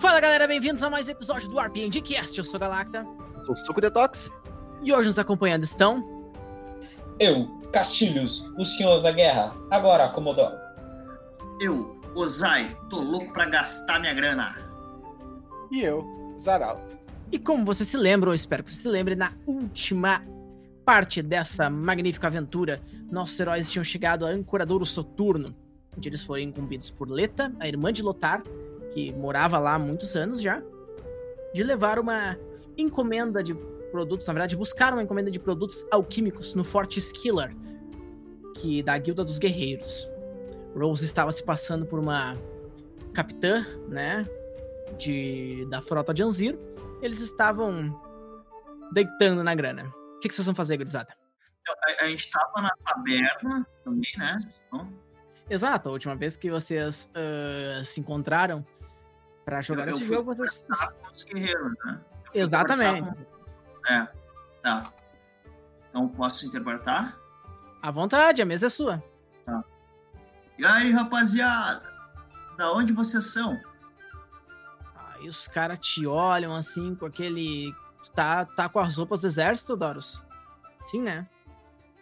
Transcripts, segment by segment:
Fala galera, bem-vindos a mais um episódio do RPG Cast. Eu sou Galacta. Eu sou o Suco Detox. E hoje nos acompanhando estão. Eu, Castilhos, o Senhor da Guerra. Agora, Comodoro. Eu, Ozai, tô louco pra gastar minha grana. E eu, Zaralto. E como você se lembra, eu espero que você se lembre, na última parte dessa magnífica aventura, nossos heróis tinham chegado a Ancoradouro Soturno, onde eles foram incumbidos por Leta, a irmã de Lotar, que morava lá há muitos anos já, de levar uma encomenda de produtos, na verdade, buscar uma encomenda de produtos alquímicos no Forte Skiller, que da Guilda dos Guerreiros. Rose estava se passando por uma capitã, né, de, da frota de Anzir. Eles estavam deitando na grana. O que, que vocês vão fazer, gurizada? A, a gente tava na taberna também, né? Então, Exato, a última vez que vocês uh, se encontraram para jogar eu esse fui jogo, vocês. com os guerreiros, né? Eu Exatamente. com- É, tá. Então posso interpretar? À vontade, a mesa é sua. E aí, rapaziada? Da onde vocês são? Aí os caras te olham assim com aquele. Tu tá, tá com as roupas do exército, Doros? Sim, né?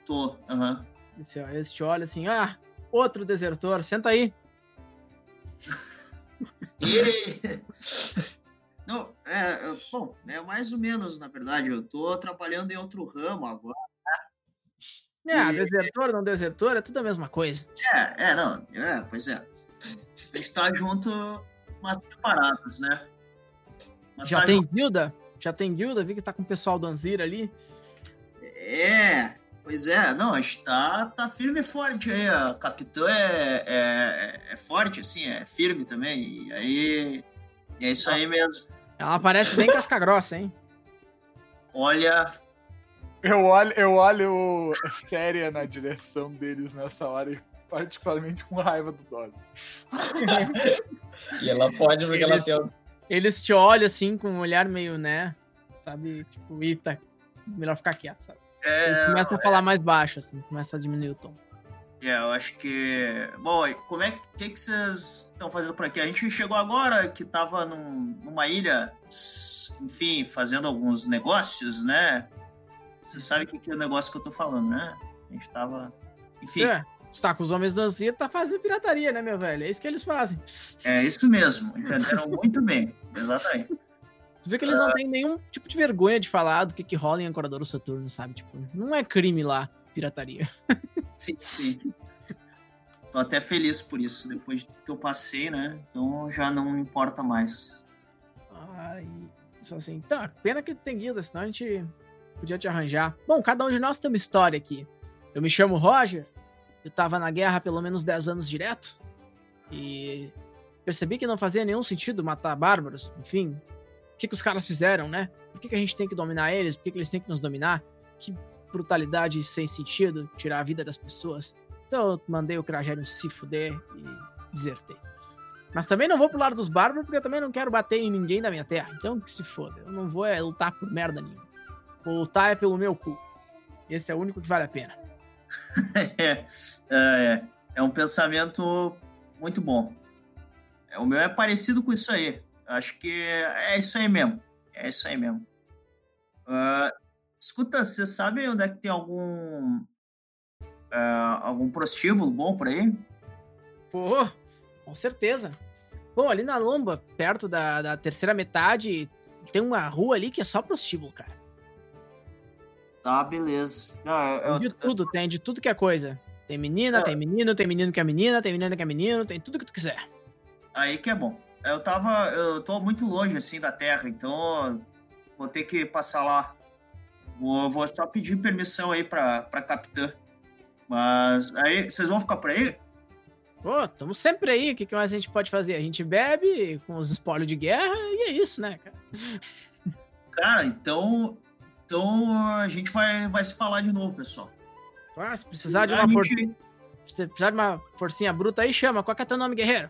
Tô, aham. Eles, eles te olham assim, ah, outro desertor, senta aí. Não, é, é, bom, é mais ou menos, na verdade. Eu tô trabalhando em outro ramo agora. É, E- desertor, não desertor, é tudo a mesma coisa. É, é, não, é, pois é. A gente tá junto, mas separados, né? Mas Já tá tem guilda? Já tem guilda? Vi que tá com o pessoal do Anzir ali. É, pois é, não, a gente tá, tá firme e forte aí. A capitã é, é, é forte, assim, é firme também. E aí. E é isso aí mesmo. Ela parece bem casca grossa, hein? Olha, Eu olho, eu olho séria na direção deles nessa hora e particularmente com raiva do Doris. E ela pode porque ela tem o Eles te olham assim com um olhar meio, né? Sabe? Tipo, eita, melhor ficar quieto, sabe? É, começam a falar mais baixo, assim, começa a diminuir o tom. é, eu acho que. Bom, como é que, que vocês estão fazendo por aqui? A gente chegou agora que tava num- numa ilha, enfim, fazendo alguns negócios, né? Você sabe o que, que é o negócio que eu tô falando, né? A gente tava. Enfim, É, tá com os homens do Anzir, tá fazendo pirataria, né, meu velho? É isso que eles fazem. é isso mesmo. Entenderam muito bem. Exatamente. Tu vê que eles não têm nenhum tipo de vergonha de falar do que, que rola em Ancoradouro Soturno, sabe? Tipo, não é crime lá, pirataria. Sim, sim. Tô até feliz por isso, depois de tudo que eu passei, né? Então já não importa mais. Ai, só assim, tá, pena que tem guilda, senão a gente podia te arranjar. Bom, cada um de nós tem uma história aqui. Eu me chamo Roger, eu tava na guerra pelo menos 10 anos direto, e percebi que não fazia nenhum sentido matar bárbaros, enfim. O que, que os caras fizeram, né? Por que, que a gente tem que dominar eles? Por que, que eles têm que nos dominar? Que brutalidade sem sentido tirar a vida das pessoas. Então eu mandei o Cragério se fuder e desertei. Mas também não vou pro lado dos bárbaros, porque eu também não quero bater em ninguém da minha terra. Então que se foda. Eu não vou é, lutar por merda nenhuma. Vou lutar é pelo meu cu. Esse é o único que vale a pena. é, é, é um pensamento muito bom. É, o meu é parecido com isso aí. Acho que é isso aí mesmo. É isso aí mesmo. Ah, escuta, você sabe onde é que tem algum ah, algum prostíbulo bom por aí? Pô, com certeza. Bom, ali na lomba, perto da, da terceira metade, tem uma rua ali que é só prostíbulo, cara. Tá, beleza. Tem eu- de tudo, tem de tudo que é coisa. Tem menina, tem menino, tem menino que é menina, tem menina que é menino, tem tudo que tu quiser. Aí que é bom. Eu tava. Eu tô muito longe assim da Terra, então vou ter que passar lá. Vou, vou só pedir permissão aí pra, pra capitã. Mas aí, vocês vão ficar por aí? Pô, tamo sempre aí. O que, que mais a gente pode fazer? A gente bebe com os espólios de guerra e é isso, né, cara? Cara, então. Então a gente vai, vai se falar de novo, pessoal. Ah, se precisar de uma gente- forcinha, se precisar de uma forcinha bruta aí, chama. Qual que é teu nome, guerreiro?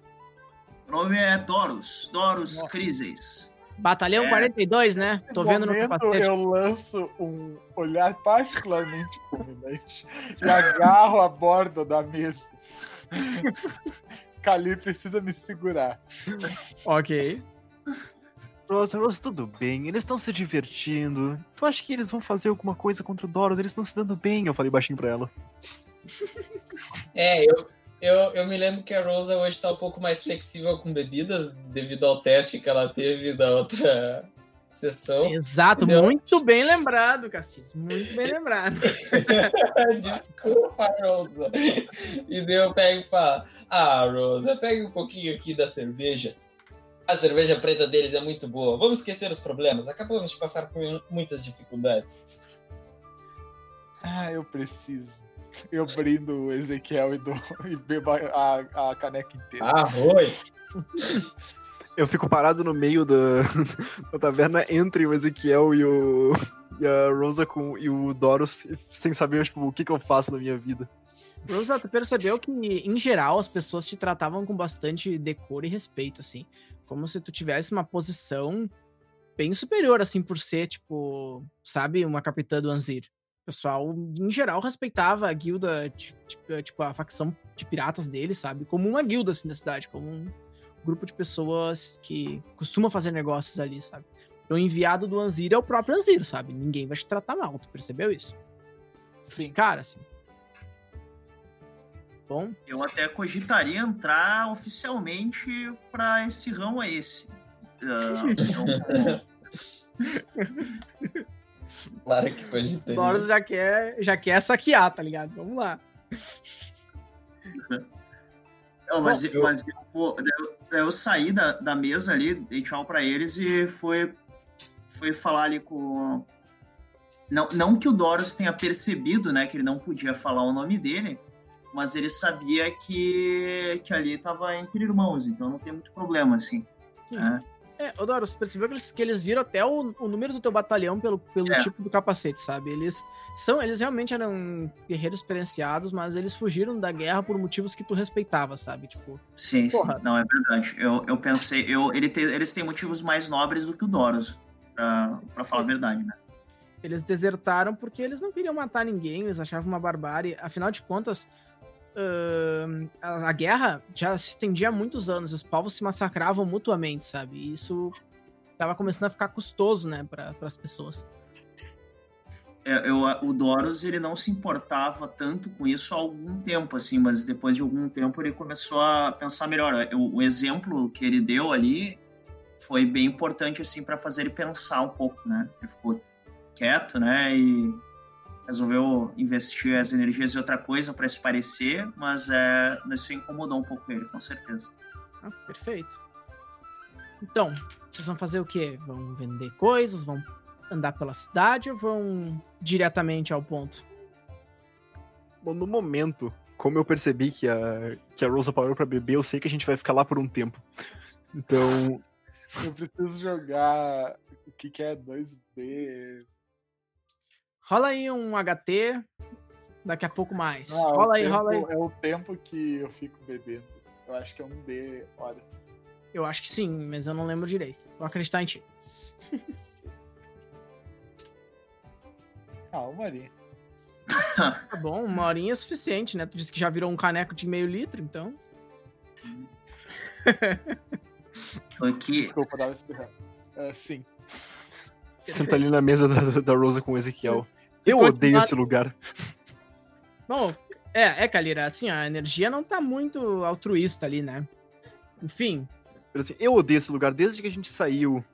O nome é Doros. Doros Nossa. Crises. Batalhão É. 42, né? Tô No vendo no momento, capacete. eu lanço um olhar particularmente fulminante e agarro a borda da mesa. Kali precisa me segurar. Ok. Rosa, Rosa, tudo bem, eles estão se divertindo. Tu acha que eles vão fazer alguma coisa contra o Doros? Eles estão se dando bem, eu falei baixinho pra ela. É, eu, eu, eu me lembro que a Rosa hoje tá um pouco mais flexível com bebidas devido ao teste que ela teve da outra sessão. Exato, Entendeu? muito bem lembrado, Castilhos. Muito bem lembrado. Desculpa, Rosa. E daí eu pego e falo: Ah, Rosa, pega um pouquinho aqui da cerveja. A cerveja preta deles é muito boa. Vamos esquecer os problemas. Acabamos de passar por muitas dificuldades. Ah, eu preciso. Eu brindo o Ezequiel e, dou, e bebo a, a, a caneca inteira. Ah, oi. Eu fico parado no meio da, da taverna entre o Ezequiel e, o, e a Rosa com, e o Doros, sem saber tipo, o que, que eu faço na minha vida. Rosa, tu percebeu que, em geral, as pessoas te tratavam com bastante decoro e respeito, assim. Como se tu tivesse uma posição bem superior, assim, por ser, tipo, sabe, uma capitã do Anzir. O pessoal, em geral, respeitava a guilda, ti- ti- tipo, a facção de piratas dele, sabe? Como uma guilda, assim, da cidade, como um grupo de pessoas que costuma fazer negócios ali, sabe? Então, o enviado do Anzir é o próprio Anzir, sabe? Ninguém vai te tratar mal, tu percebeu isso? Sim. Cara, assim. Bom, Eu até cogitaria entrar oficialmente pra esse ramo aí. Esse. Ah, Claro que cogitaria. Boros já quer, já quer saquear, tá ligado? Vamos lá. Não, mas, Bom, eu- mas eu, eu, eu saí da, da mesa ali, dei tchau pra eles e foi, foi falar ali com. Não, não que o Doros tenha percebido, né, que ele não podia falar o nome dele, mas ele sabia que, que ali tava entre irmãos, então não tem muito problema, assim. Sim. É. É, ô Doros, você percebeu que eles, que eles viram até o, o número do teu batalhão pelo, pelo É. tipo do capacete, sabe? Eles são, eles realmente eram guerreiros experienciados, mas eles fugiram da guerra por motivos que tu respeitava, sabe? Tipo, Sim, Porra. sim. Não, é verdade. Eu, eu pensei, eu, ele tem, eles têm motivos mais nobres do que o Doros, pra, pra falar a verdade, né? eles desertaram porque eles não queriam matar ninguém, eles achavam uma barbárie. Afinal de contas, ahn, a, a guerra já se estendia há muitos anos, os povos se massacravam mutuamente, sabe? E isso tava começando a ficar custoso, né, para as pessoas. É, eu, o Doros ele não se importava tanto com isso há algum tempo, assim, mas depois de algum tempo ele começou a pensar melhor. O, o exemplo que ele deu ali foi bem importante assim para fazer ele pensar um pouco, né? Ele ficou quieto, né? E resolveu investir as energias em outra coisa para se parecer, mas é, isso incomodou um pouco ele, com certeza. Ah, perfeito. Então, vocês vão fazer o quê? Vão vender coisas? Vão andar pela cidade ou vão diretamente ao ponto? Bom, no momento, como eu percebi que a, que a Rosa parou pra beber, eu sei que a gente vai ficar lá por um tempo. Então, Eu preciso jogar. O que, que é 2D? Rola aí um HT, daqui a pouco mais. Ah, rola aí, tempo- rola aí. É o tempo que eu fico bebendo. Eu acho que é um D horas. Eu acho que sim, mas eu não lembro direito. Vou acreditar em ti. Ah, uma horinha. Tá bom, uma horinha é suficiente, né? Tu disse que já virou um caneco de meio litro, então. Tô aqui. Desculpa, tava espirrando. É, sim. senta ali na mesa da, da Rosa com o Ezequiel. Eu continuar- odeio esse lugar. Bom, é, é, Kalira, assim, a energia não tá muito altruísta ali, né? Enfim, assim, eu odeio esse lugar desde que a gente saiu.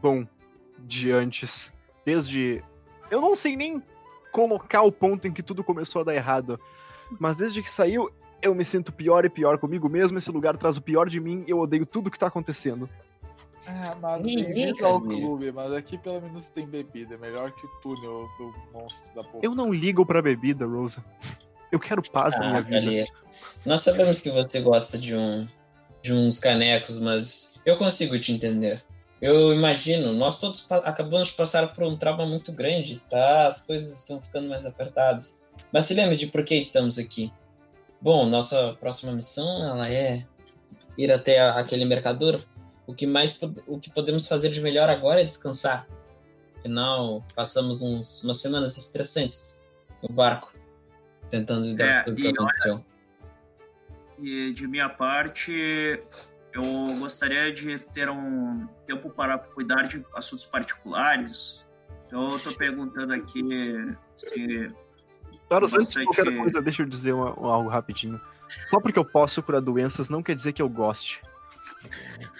Bom, de antes. Desde. Eu não sei nem colocar o ponto em que tudo começou a dar errado. Mas desde que saiu, eu me sinto pior e pior comigo mesmo. Esse lugar traz o pior de mim. Eu odeio tudo que tá acontecendo. Ah, mas bem-vindo ao clube, mas aqui pelo menos tem bebida. É melhor que o túnel do monstro da boca. Eu não ligo pra bebida, Rosa. Eu quero paz na minha Ah, vida. Kalia. Nós sabemos que você gosta de um de uns canecos, mas eu consigo te entender. Eu imagino, nós todos acabamos de passar por um trauma muito grande, tá? As coisas estão ficando mais apertadas. Mas se lembre de por que estamos aqui. Bom, nossa próxima missão ela é ir até aquele mercador. O que mais o que podemos fazer de melhor agora é descansar. Afinal, passamos uns, umas semanas estressantes no barco, tentando lidar É, com e que olha- aconteceu. E de minha parte, eu gostaria de ter um tempo para cuidar de assuntos particulares. Então, eu tô perguntando aqui se. Taros, antes de Bastante- qualquer coisa, deixa eu dizer uma- um- algo rapidinho. Só porque eu posso curar doenças não quer dizer que eu goste.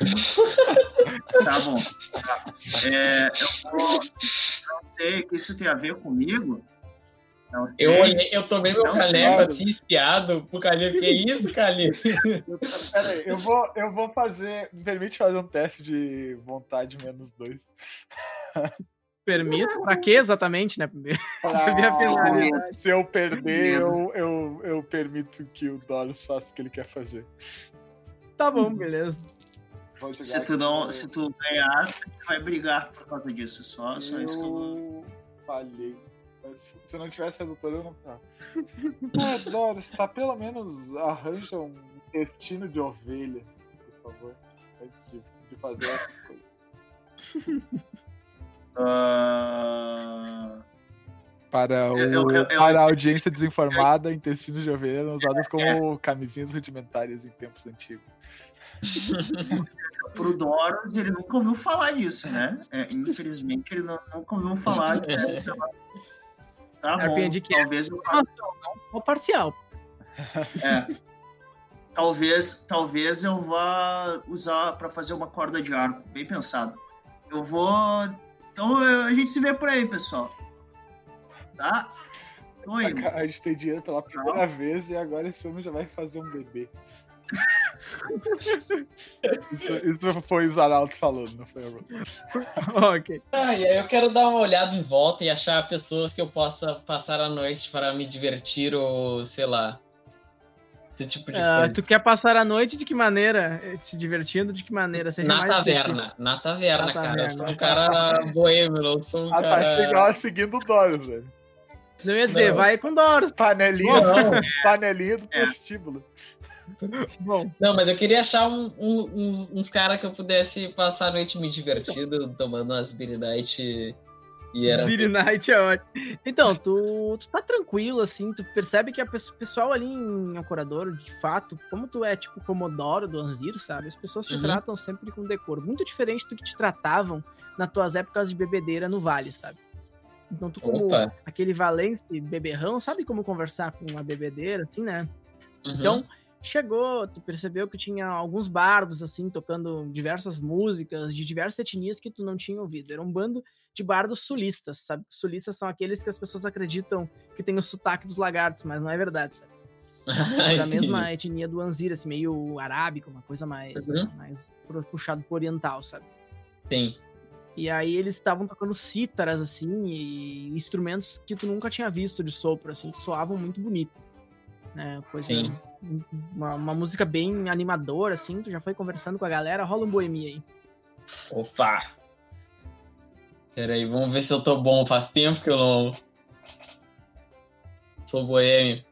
Tá bom. Tá. É, eu vou. Não sei o que isso tem a ver comigo. Não Eu, olhei, eu tomei meu Não caneco assim, espiado pro Calil. Que isso, Calil? Pera aí, eu vou, eu vou fazer. Me permite fazer um teste de vontade menos dois. Permito? Pra quê exatamente, né? Pra- Saber a finalidade. Se eu perder, eu, eu, eu permito que o Doros faça o que ele quer fazer. Tá bom, beleza. Se tu, não, se tu ganhar, a gente vai brigar por causa disso. Só, só isso que eu. Eu falhei. Se não tivesse redutor, eu não tava. Ah, Doris, tá pelo menos arranja um intestino de ovelha, por favor. Antes de, de fazer essas coisas. Ah, Para, o, Eu- eu- eu- eu- para a audiência desinformada, intestinos de ovelha eram usados como camisinhas rudimentares em tempos antigos. pro Doros, ele nunca ouviu falar disso, né? É, infelizmente, ele não- nunca ouviu falar. Que tá bom. É. Talvez eu não, parcial. É. Talvez, talvez eu vá usar pra fazer uma corda de arco, bem pensado. Eu vou. Então eu- a gente se vê por aí, pessoal. Tá? Tô indo. A gente tem dinheiro pela primeira vez e agora esse homem já vai fazer um bebê. isso, isso foi o Zanalto falando, não foi eu. ok. Ah, e aí eu quero dar uma olhada em volta e achar pessoas que eu possa passar a noite para me divertir ou, sei lá. Esse tipo de Ah, coisa. tu quer passar a noite de que maneira? Eh, Se divertindo de que maneira? Seja Na mais taverna, na taverna, Na cara. taverna. Eu sou um cara boêmio, não sou um tá cara... chegando seguindo o Doris, velho. Eu ia dizer, Não. vai com Doros. Panelinha, Não. panelinha do É. prostíbulo. Bom, Não, mas eu queria achar um- um- uns, uns caras que eu pudesse passar a noite me divertindo, tomando umas Beer Night e era... Beer Night é ótimo. Então, tu, tu tá tranquilo, assim, tu percebe que o pessoal ali em Ancorador, de fato, como tu é, tipo, Comodoro do Anzir, sabe? As pessoas te Uhum. tratam sempre com decoro. Muito diferente do que te tratavam nas tuas épocas de bebedeira no Vale, sabe? Então, tu como Opa. aquele valence beberrão, sabe como conversar com uma bebedeira, assim, né? Uhum. Então, chegou, tu percebeu que tinha alguns bardos, assim, tocando diversas músicas de diversas etnias que tu não tinha ouvido. Era um bando de bardos sulistas, sabe? Sulistas são aqueles que as pessoas acreditam que tem o sotaque dos lagartos, mas não é verdade, sabe? É da mesma etnia do Anzir, assim, meio arábico, uma coisa mais, Uhum. mais puxado pro oriental, sabe? Sim. E aí eles estavam tocando cítaras, assim, e instrumentos que tu nunca tinha visto de sopro, assim, que soavam muito bonito. Né? Coisa, Sim. Uma, uma música bem animadora, assim, tu já foi conversando com a galera, rola um boemia aí. Opa! Peraí, vamos ver se eu tô bom. Faz tempo que eu não. Sou boêmio.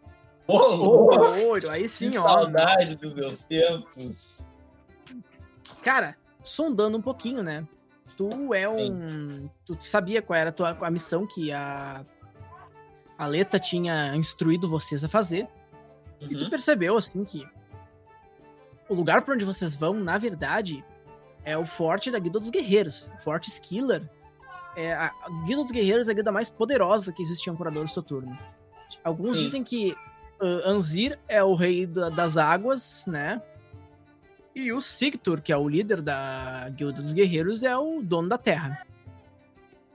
Ô, louco! Olho, aí sim, que ó. saudade dos meus tempos. Cara, sondando um pouquinho, né? Tu é um. Tu sabia qual era a tua a missão que a. A Leta tinha instruído vocês a fazer. E tu Uhum. percebeu, assim, que o lugar pra onde vocês vão, na verdade, é o forte da Guilda dos Guerreiros. O Forte Skiller. É a, Guilda dos Guerreiros é a guilda mais poderosa que existe em Ancorador Soturno. Alguns Sim. dizem que ah, Anzir é o rei da- das águas, né? E o Sigtur, que é o líder da Guilda dos Guerreiros, é o dono da terra.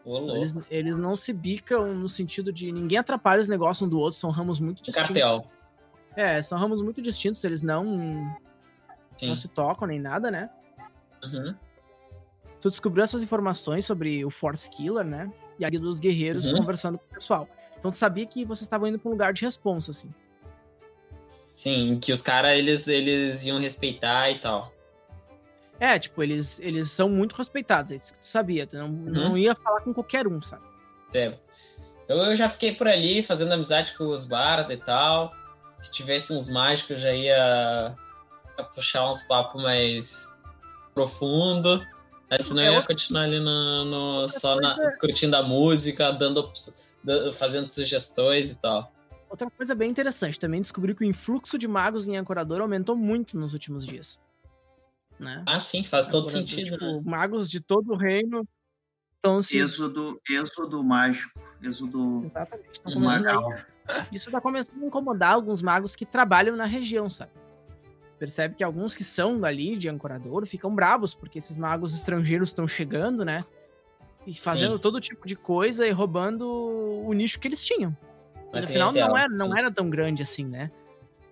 Ô, louco. Eles, eles não se bicam no sentido de ninguém atrapalha os negócios um do outro, são ramos muito distintos. cartel. É, são ramos muito distintos, eles não, Sim. não se tocam nem nada, né? Uhum. Tu descobriu essas informações sobre o Force Killer, né? E a Guilda dos Guerreiros Uhum. conversando com o pessoal. Então tu sabia que vocês estavam indo pra um lugar de responsa, assim. Sim, que os caras eles, eles iam respeitar e tal. É, tipo, eles, eles são muito respeitados, é isso que tu sabia. Tu não, Uhum. não ia falar com qualquer um, sabe? Certo. Então eu já fiquei por ali fazendo amizade com os barda e tal. Se tivesse uns mágicos, eu já ia puxar uns papos mais profundo. Mas senão eu ia continuar ali no, no- só na- curtindo a música, dando, fazendo sugestões e tal. Outra coisa bem interessante, também descobriu que o influxo de magos em Ancorador aumentou muito nos últimos dias. Né? Ah, sim, faz todo Ancorador, sentido, tipo, né? magos de todo o reino estão se... Êxodo, êxodo mágico. Êxodo Exatamente. A magal. Isso tá começando a incomodar alguns magos que trabalham na região, sabe? Percebe que alguns que são dali de Ancorador ficam bravos, porque esses magos estrangeiros estão chegando, né? E fazendo Sim. todo tipo de coisa e roubando o nicho que eles tinham. Vai no final não era, não era tão grande assim, né?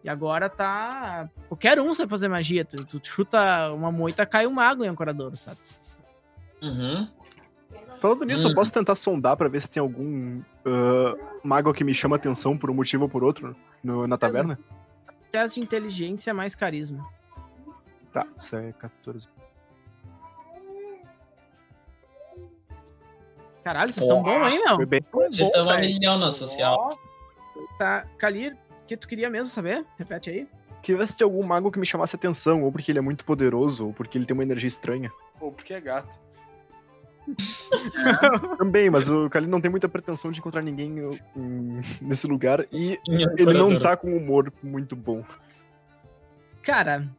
E agora tá. Qualquer um sabe fazer magia. Tu, tu chuta uma moita, cai um mago em Ancorador, sabe? Uhum. Falando nisso, Hum. eu posso tentar sondar pra ver se tem algum ah, mago que me chama atenção por um motivo ou por outro no- na taverna? Teste de inteligência mais carisma. Tá, isso é 14. Caralho, vocês estão bons aí, meu? Foi bem. Bom, tá uma velho. milhão na social. Tá, Kalir, o que tu queria mesmo saber? Repete aí. Queria ver se tem algum mago que me chamasse atenção, ou porque ele é muito poderoso, ou porque ele tem uma energia estranha. Ou porque é gato. Também, mas o Kali não tem muita pretensão de encontrar ninguém em- nesse lugar e Em ele não tá com um humor muito bom. Cara,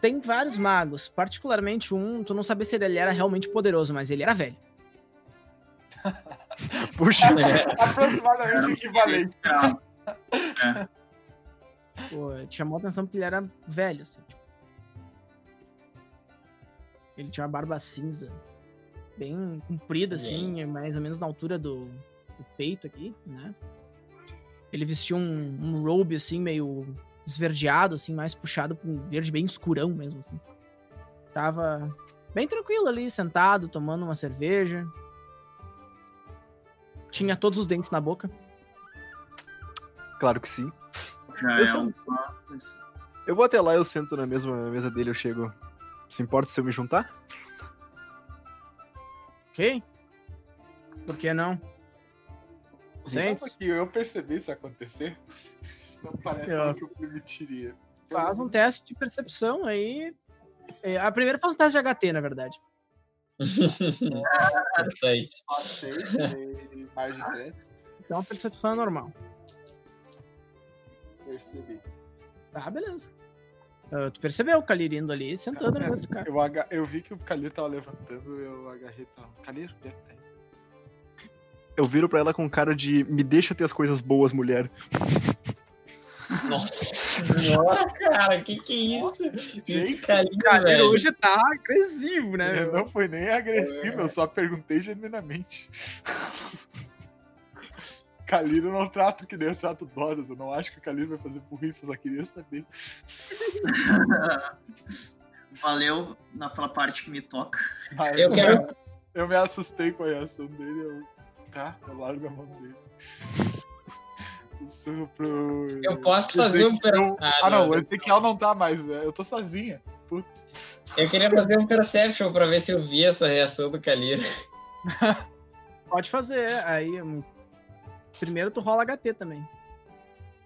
tem vários magos, particularmente um, tu não sabia se ele era realmente poderoso, mas ele era velho. Puxa, É. Aproximadamente equivalente. É, Pô, te chamou a atenção porque ele era velho, assim. tipo. Ele tinha uma barba cinza, bem comprida, assim, mais ou menos na altura do, do peito aqui, né? Ele vestia um, um robe, assim, meio esverdeado, assim, mais puxado pra um verde bem escurão mesmo, assim. Tava bem tranquilo ali, sentado, tomando uma cerveja. Tinha todos os dentes na boca. claro que sim. já Eu é um. Eu vou até lá, eu sento na mesma mesa dele, eu chego. Se importa se eu me juntar? Ok? Por que não? Gente, que eu percebi isso acontecer. Isso não parece Eu- algo que eu permitiria. faz um teste de percepção aí. É, A primeira faz um teste de HT, na verdade. Interessante. Mais de 3. Então a percepção é normal. Percebi. Tá, beleza. Ah, tu percebeu o Kalir indo ali, sentando mesa do cara. Eu, aga- eu vi que o Kalir tava levantando, eu agarrei e falei, Kalir, onde é que tá? Eu viro pra ela com cara de me deixa ter as coisas boas, mulher. Nossa senhora, cara, que que é isso? Carinho, Kalir velho. hoje tá agressivo, né? Eu meu? não foi nem agressivo, eu só perguntei genuinamente. Kalir eu não trato que nem eu trato Doros, eu não acho que o Kalir vai fazer burrice, eu só queria saber. Valeu naquela parte que me toca. Mas Eu quero. eu me assustei com a reação dele, eu. Tá, eu largo a mão dele. Isso pro. Eu posso fazer um. per- Eu- Ah, Ah, não, o Ezequiel não tá mais, né? Eu tô sozinha. Putz. Eu queria fazer um perception pra ver se eu vi essa reação do Kalir. Pode fazer. Aí. hum, Primeiro tu rola HT também.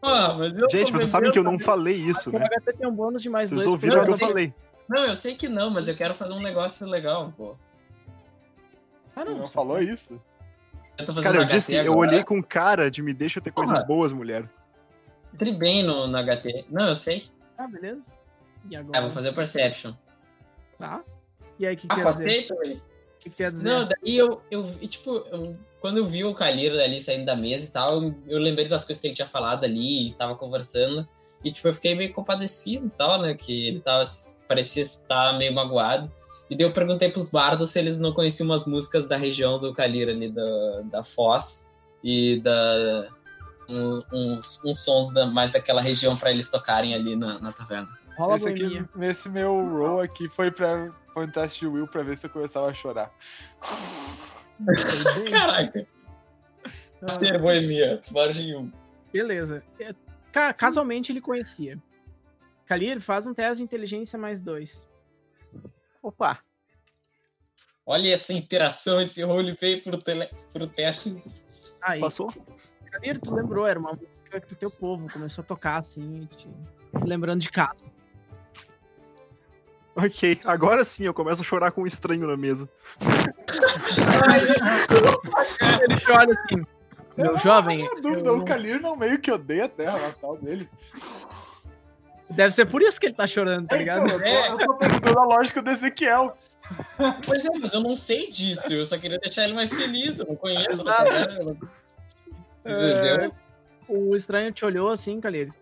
Ah, mas eu Gente, vocês sabem que eu não falei isso, O né? HT tem um bônus de mais Vocês dois. ouviram o que eu Não, sim. falei. Não, eu sei que não, mas eu quero fazer um negócio legal, pô. Ah, não. não falou isso? Eu tô fazendo Cara, eu HT disse, eu agora. olhei com cara de me deixa ter coisas Porra. boas, mulher. Entrei bem no, no HT. Não, eu sei. Ah, beleza. E Ah, agora? vou fazer o perception. Tá. E aí, o que, que Ah, quer dizer? passei também. O que, que quer dizer? Não, daí eu, eu tipo, eu- quando eu vi o Caliro ali saindo da mesa e tal, eu, eu lembrei das coisas que ele tinha falado ali, e tava conversando, e tipo, eu fiquei meio compadecido e tal, né, que ele tava, parecia estar meio magoado, e daí eu perguntei pros bardos se eles não conheciam umas músicas da região do Caliro ali, da, da Foz, e da... um- uns, uns sons da- mais daquela região pra eles tocarem ali na, na taverna. Rola Esse aqui, nesse meu roll aqui foi, pra, foi um teste de Will pra ver se eu começava a chorar. Caraca, Ah, ser boemia, margem 1. Beleza. É, ca- Casualmente ele conhecia. Kalir, faz um teste de inteligência mais dois. Opa, Olha essa interação, esse roleplay pro, tele, pro teste. Aí, passou? Kalir, tu lembrou, era uma música do teu povo, começou a tocar assim, te... lembrando de casa. Ok, agora sim eu começo a chorar com um estranho na mesa. Ele olha assim, Meu jovem. Não, dúvida, eu- o Kalir não meio que odeia a terra natal dele. Deve ser por isso que ele tá chorando, tá ligado? Então, eu, tô, eu tô a lógica do Ezequiel. Pois é, mas eu não sei disso. Eu só queria deixar ele mais feliz. Eu não conheço. Né? Entendeu? O estranho te olhou assim, Kalir.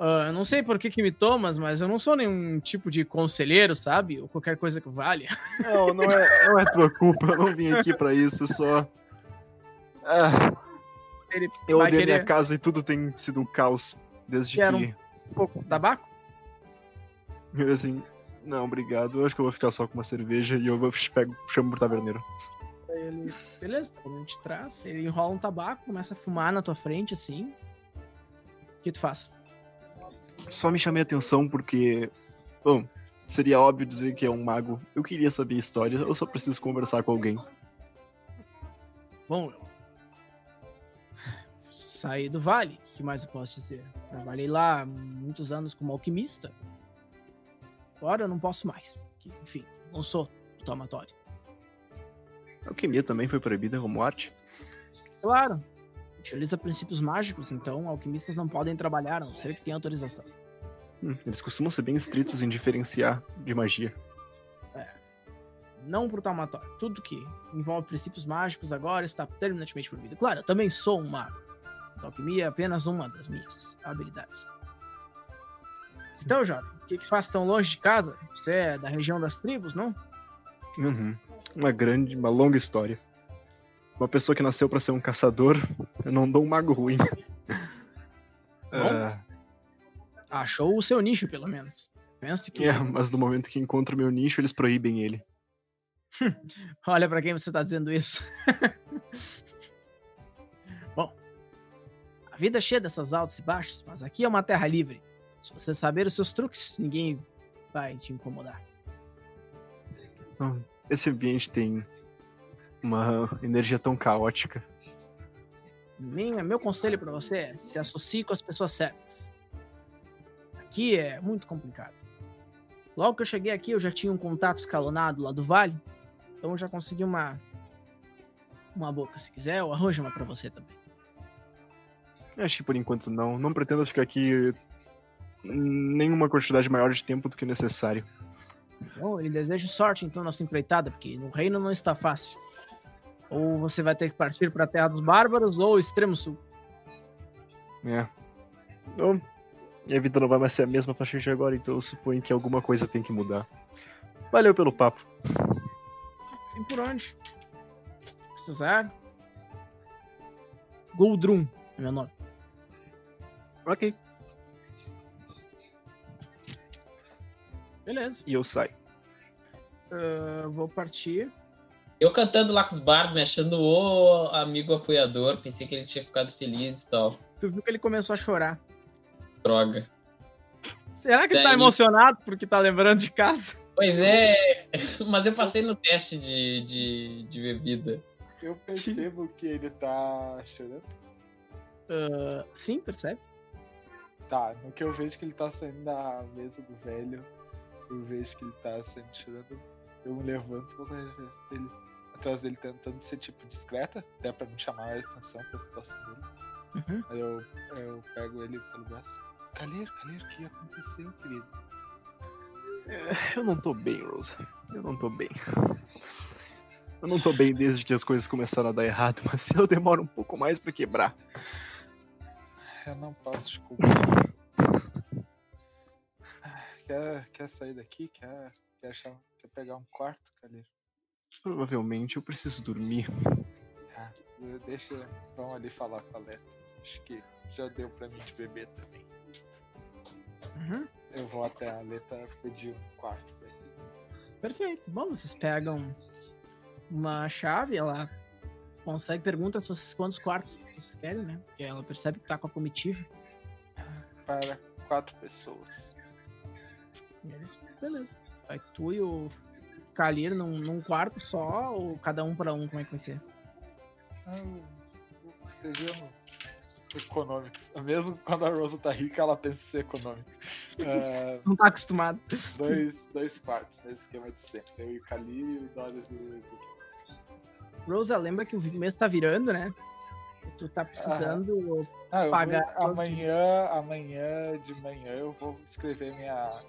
Eu não sei por que que me tomas, mas eu não sou nenhum tipo de conselheiro, sabe? Ou qualquer coisa que valha. Não, não é, não é tua culpa, eu não vim aqui pra isso, só. Ah, Ele eu odeio querer minha casa e tudo tem sido um caos desde Quero que. um pouco de tabaco? Eu assim, não, obrigado. Eu acho que eu vou ficar só com uma cerveja e eu vou pego, chamo pro taverneiro. Ele, beleza, tá ele te traz. Ele enrola um tabaco, começa a fumar na tua frente, assim. O que tu faz? Só me chamei a atenção porque. Bom, seria óbvio dizer que é um mago. Eu queria saber a história, eu só preciso conversar com alguém. Bom, eu saí do vale, o que mais eu posso dizer? Trabalhei lá muitos anos como alquimista. Agora eu não posso mais. porque, Enfim, não sou tomatório. A alquimia também foi proibida como arte. Claro, utiliza princípios mágicos, então alquimistas não podem trabalhar, a não ser que tenham autorização. Eles costumam ser bem estritos em diferenciar de magia. Não pro taumatório. Tudo que envolve princípios mágicos agora está terminantemente proibido. Claro, eu também sou um mago. Mas alquimia é apenas uma das minhas habilidades. Então, jovem, o que, que faz tão longe de casa? Você é da região das tribos, não? Uhum. Uma grande, uma longa história. Uma pessoa que nasceu pra ser um caçador, eu não dou um mago ruim. Ah, Achou o seu nicho, pelo menos. Pense que. é, mas no momento que encontro meu nicho, eles proíbem ele. Olha pra quem você tá dizendo isso. Bom, a vida é cheia dessas altos e baixos, mas aqui é uma terra livre. Se você saber os seus truques, ninguém vai te incomodar. Esse ambiente tem uma energia tão caótica. Minha, meu conselho pra você é se associe com as pessoas certas. Aqui é muito complicado. Logo que eu cheguei aqui, eu já tinha um contato escalonado lá do vale. Então eu já consegui uma uma boca. Se quiser, eu arranjo uma pra você também. Acho que por enquanto não. Não pretendo ficar aqui nenhuma quantidade maior de tempo do que necessário. Bom, ele deseja sorte então na sua empreitada, porque no reino não está fácil. Ou você vai ter que partir para a Terra dos Bárbaros ou o Extremo Sul. É. Então, minha vida não vai mais ser a mesma a partir de agora, então eu suponho que alguma coisa tem que mudar. Valeu pelo papo. Tem por onde. Precisar. Goldrum é meu nome. Ok. Beleza. E eu saio. Ah, vou partir. Eu cantando lá com os bardos, me achando o amigo apoiador. Pensei que ele tinha ficado feliz e tal. Tu viu que ele começou a chorar. Droga. Será que ele tá Daí- emocionado porque tá lembrando de casa? Pois é, mas eu passei no teste de, de, de bebida. Eu percebo que ele tá chorando. Ah, sim, percebe? Tá, no que eu vejo que ele tá saindo da mesa do velho, eu vejo que ele tá saindo chorando. Eu me levanto e vou atrás dele, atrás dele tentando ser tipo discreta, até pra não chamar mais atenção pra situação dele. Uhum. Aí eu, eu pego ele pelo braço. Caleiro, Caleiro, o que aconteceu, querido? Eu não tô bem, Rosa. Eu não tô bem. Eu não tô bem desde que as coisas começaram a dar errado, mas eu demoro um pouco mais pra quebrar. Eu não posso te culpar. Ah, Quer, quer sair daqui? Quer, quer, achar, quer pegar um quarto, Caleiro? Provavelmente eu preciso dormir. Tá, deixa. Vamos ali falar com a Leta. Acho que já deu pra mim de beber também. Uhum. Eu vou até a Leta pedir um quarto. Perfeito. Bom, vocês pegam uma chave, ela consegue pergunta se vocês quantos quartos vocês querem, né? Porque ela percebe que tá com a comitiva. Para quatro pessoas. Eles, beleza. Vai tu e o Kalir num, num quarto só, ou cada um pra um, como é que vai ser? Ah, sejamos econômicos. Mesmo quando a Rosa tá rica, ela pensa em ser econômica. Ah, Não tá acostumado. dois, dois quartos, mesmo esquema de sempre. Eu e o Kali e o e Ezequiel. Rosa, lembra que o mês tá virando, né? Tu tá precisando Ah, Pagar vou, amanhã, amanhã de manhã eu vou escrever minha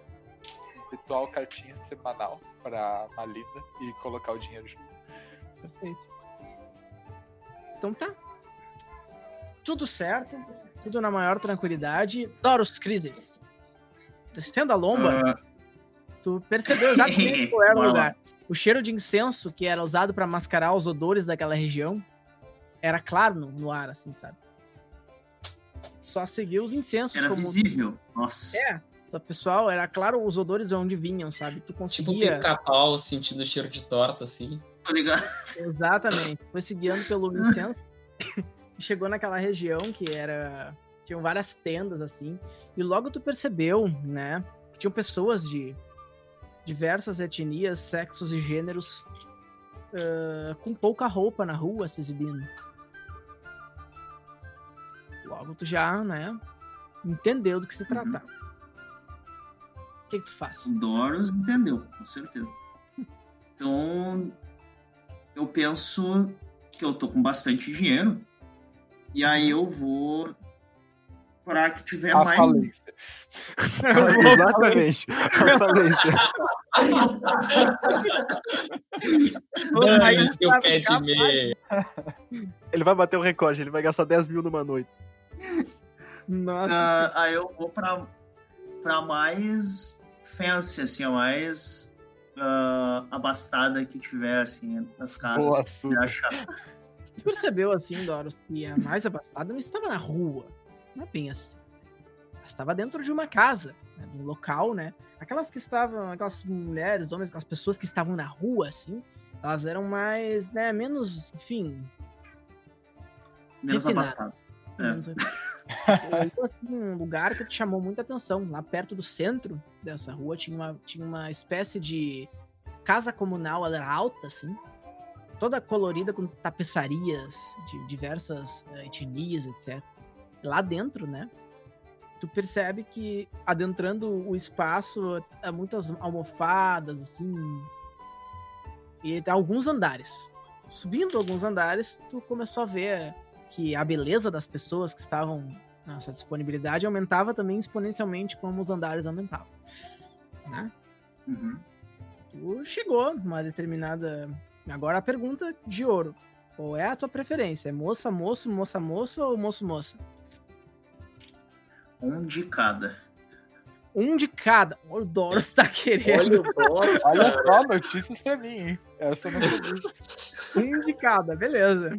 ritual cartinha semanal pra Malinda e colocar o dinheiro junto. Perfeito. Então tá. Tudo certo. Tudo na maior tranquilidade. Doros Crises. Descendo a lomba, Ah, tu percebeu exatamente qual era o lugar. O cheiro de incenso que era usado pra mascarar os odores daquela região era claro no, no ar, assim, sabe? Só seguiu os incensos era como. visível. Nossa. É, o pessoal, era claro os odores de onde vinham, sabe? Tu Tipo conseguia. pica-pau sentindo o cheiro de torta, assim. Tô ligado. Exatamente. Foi se guiando pelo incenso chegou naquela região que era. Tinham várias tendas, assim. E logo tu percebeu, né? Que tinham pessoas de diversas etnias, sexos e gêneros ah, com pouca roupa na rua se exibindo. Logo tu já, né? Entendeu do que se tratava. O que, que tu faz? O Doros entendeu, com certeza. Então, eu penso que eu tô com bastante dinheiro. E aí eu vou pra que tiver A mais. falência. Exatamente. A falência. Dane seu pé de meia. Ele vai bater o recorde, ele vai gastar 10 mil numa noite. Nossa. Ah, aí eu vou pra, pra mais fancy, assim, a mais ah, abastada que tiver, assim, nas casas. Boa, quiser achar. Tu percebeu assim, Doros, que a mais abastada não estava na rua. Não é bem assim. Ela estava dentro de uma casa, né, num local, né? Aquelas que estavam, aquelas mulheres, homens, aquelas pessoas que estavam na rua, assim, elas eram mais, né, menos, enfim, Menos abastadas. É. menos... então, assim, um lugar que te chamou muita atenção. Lá perto do centro dessa rua tinha uma, tinha uma espécie de casa comunal, ela era alta, assim, toda colorida com tapeçarias de diversas eh, etnias, etc. Lá dentro, né? Tu percebe que adentrando o espaço, há muitas almofadas, assim. E alguns andares. Subindo alguns andares, tu começou a ver que a beleza das pessoas que estavam nessa disponibilidade aumentava também exponencialmente como os andares aumentavam. Né? Uhum. Tu chegou numa determinada. Agora a pergunta de ouro. Qual é a tua preferência? É moça, moço, moça, moça ou moço, moça? Um de cada. Um de cada. O Doros tá querendo. Olha o Doros, Olha só, notícias pra mim, hein? Essa não sabia. Um de cada, beleza.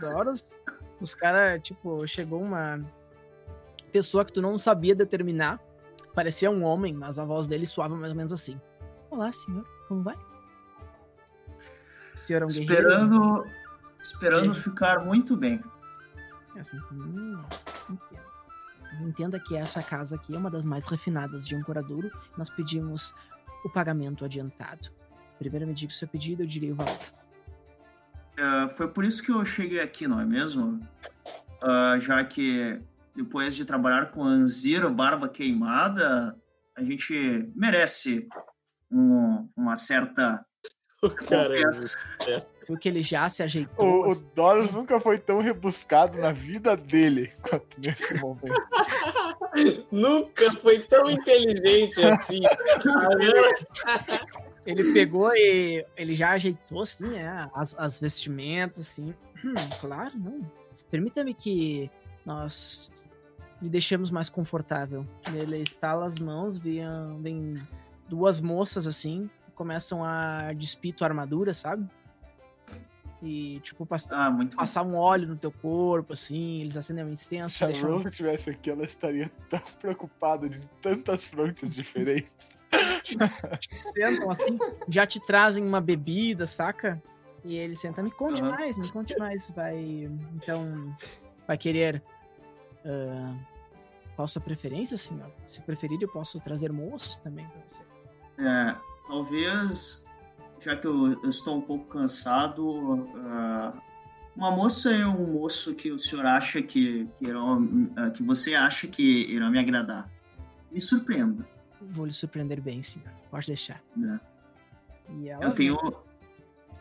Doros, os caras, tipo, chegou uma pessoa que tu não sabia determinar. Parecia um homem, mas a voz dele soava mais ou menos assim. Olá, senhor, como vai? O senhor é um guerreiro? Esperando, esperando ficar muito bem. É assim, hum, entendo. Entenda que essa casa aqui é uma das mais refinadas de Ancoradouro. Nós pedimos o pagamento adiantado. Primeiro me diga o seu pedido, eu direi o valor. Ah, foi por isso que eu cheguei aqui, não é mesmo? Ah, já que depois de trabalhar com Anzira Barba Queimada, a gente merece um- uma certa O cara é recompensa. Viu que ele já se ajeitou. O, o assim, Doros nunca foi tão rebuscado na vida dele quanto nesse momento. Nunca foi tão inteligente assim. Ele pegou e ele já ajeitou, assim, né, as, as vestimentas, assim. Hum, claro, não. Permita-me que nós lhe deixemos mais confortável. Ele estala as mãos, vem, vem duas moças, assim, começam a despir tua armadura, sabe? E, tipo, pass- Ah, passar um óleo no teu corpo, assim, eles acendem um incenso, Se a deixam... Rose estivesse aqui, ela estaria tão preocupada de tantas frontes diferentes. sentam assim, já te trazem uma bebida, saca? E ele senta, me conte Aham. mais, me conte mais. Vai. Então, vai querer. ah, qual a sua preferência, senhor? Se preferir, eu posso trazer moços também pra você. É, talvez, já que eu, eu estou um pouco cansado, ah, uma moça e um moço que o senhor acha que, que, irão, ah, que você acha que irão me agradar. Me surpreenda. Vou lhe surpreender bem, senhor. Pode deixar. ela Eu tenho,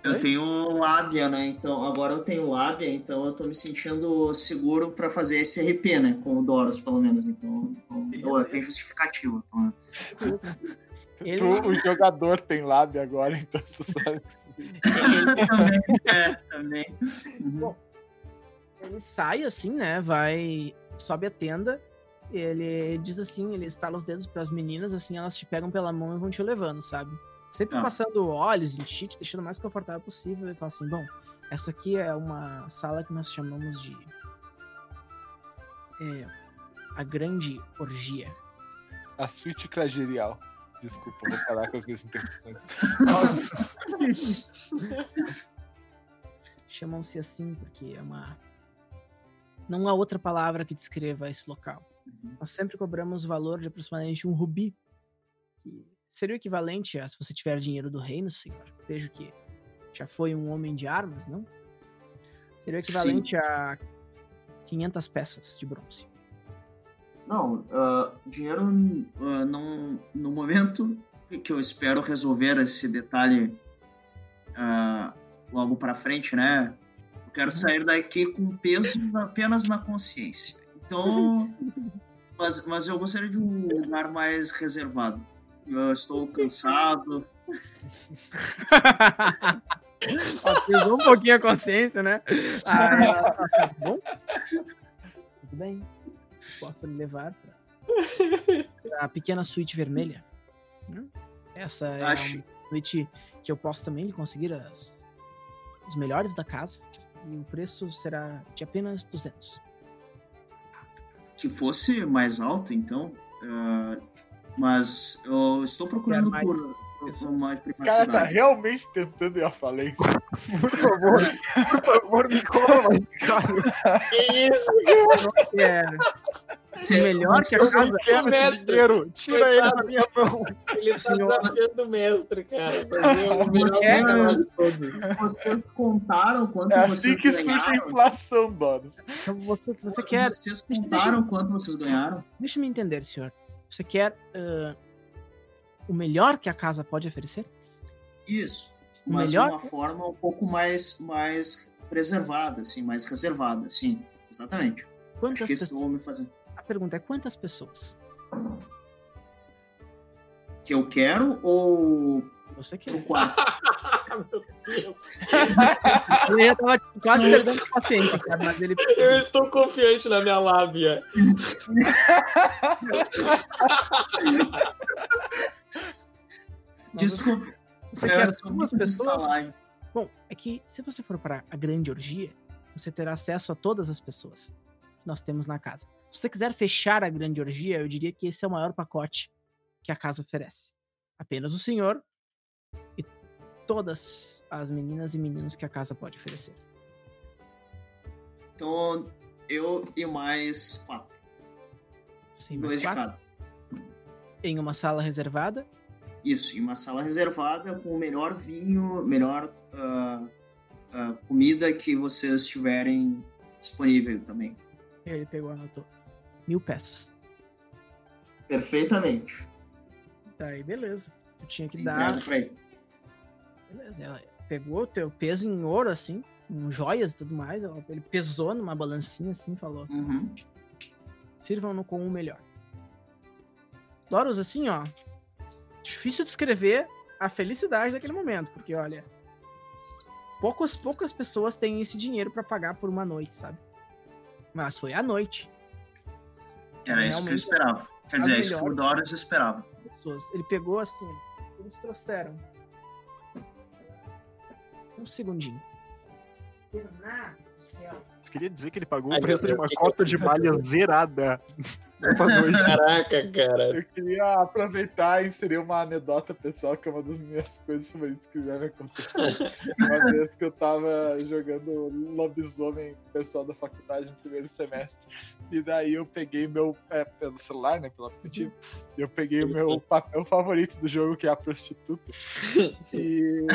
Eu Oi? tenho lábia, né? Então, agora eu tenho lábia, então eu tô me sentindo seguro pra fazer esse RP, né? Com o Doros, pelo menos. Então, eu, eu tenho justificativa. Então, Ele, Tu, o jogador tem lábia agora, então tu sabe. ele- também, é, também. Uhum. ele sai assim, né? Vai. Sobe a tenda. Ele diz assim, ele estala os dedos pras meninas, assim, elas te pegam pela mão e vão te levando, sabe? Sempre Tá. passando olhos em ti, te deixando o mais confortável possível. E fala assim, bom, essa aqui é uma sala que nós chamamos de. É, a grande orgia. A suíte cragerial. Desculpa, vou parar com as minhas interrupções. Chamam-se assim porque é uma. Não há outra palavra que descreva esse local. Uhum. Nós sempre cobramos o valor de aproximadamente um rubi, que seria o equivalente a se você tiver dinheiro do reino, senhor. Vejo que já foi um homem de armas, não? Seria o equivalente a 500 peças de bronze. Não, ah, dinheiro ah, não, no momento que eu espero resolver esse detalhe ah, logo pra frente, né? Eu quero sair daqui com peso apenas na consciência. Então, mas, mas eu gostaria de um lugar mais reservado. Eu estou cansado. Pesou um pouquinho a consciência, né? Ah, tá bom? Tudo bem. Posso lhe levar pra, a pequena suíte vermelha. Hum? Essa é Acho- uma suíte que eu posso também lhe conseguir as, os melhores da casa. E o preço será de apenas 200. que fosse mais alta, então. ah, mas eu estou procurando mais por, por pessoas? cara tá realmente tentando ir à falência. Por favor, por favor, me cobra mais caro. Que isso? É, Se- melhor que a casa. esse mestre. dinheiro. Tira Coitado. ele da minha mão. Ele tá Senhor. desafiando o mestre, cara. É. Vocês contaram quanto É vocês assim que surge a ganharam? inflação. Então você, você quer. Vocês contaram quanto vocês ganharam? Deixa eu me entender, senhor. Você quer ah, o melhor que a casa pode oferecer? Isso. O Mas melhor? de uma forma um pouco mais, mais preservada, assim, mais reservada, sim. Exatamente. Acho Quantas que isso pessoas? vão me fazer. Pergunta é quantas pessoas Que eu quero ou você quer? o quarto? Meu Deus. Já tava quase perdendo paciência, cara, mas ele. Eu estou confiante na minha lábia. Desculpe, Você eu quer duas pessoas? Bom, é que se você for para a grande orgia, você terá acesso a todas as pessoas que nós temos na casa. Se você quiser fechar a grande orgia, eu diria que esse é o maior pacote que a casa oferece. Apenas o senhor e todas as meninas e meninos que a casa pode oferecer. Então, eu e mais quatro. Sim, mais Dois de quatro, cada. em uma sala reservada. Isso, em uma sala reservada com o melhor vinho, melhor ah, ah, comida que vocês tiverem disponível também. Ele pegou anotou. Mil peças. Perfeitamente. Daí, beleza. Eu tinha que dar. Entrega pra ele. Beleza, ela pegou o teu peso em ouro, assim, com joias e tudo mais. ela- Ele pesou numa balancinha, assim, e falou: Uhum. sirvam-no com o melhor. Doros, assim, ó. Difícil descrever a felicidade daquele momento, porque, olha. Poucas, poucas pessoas têm esse dinheiro pra pagar por uma noite, sabe? Mas foi à noite. Era isso que eu Realmente, esperava. Quer as dizer, isso que o Doris esperava. pessoas. Ele pegou assim, eles trouxeram. Um segundinho. Bernardo do céu. Você queria dizer que ele pagou Ai, o preço de uma cota de malha zerada. Caraca, cara. Eu queria aproveitar e inserir uma anedota pessoal, que é uma das minhas coisas favoritas que já me aconteceu. Uma vez que eu tava jogando lobisomem com o pessoal da faculdade no primeiro semestre. E daí eu peguei meu. É, pelo celular, né? Pelo aplicativo. Eu peguei o meu papel favorito do jogo, que é a prostituta. E,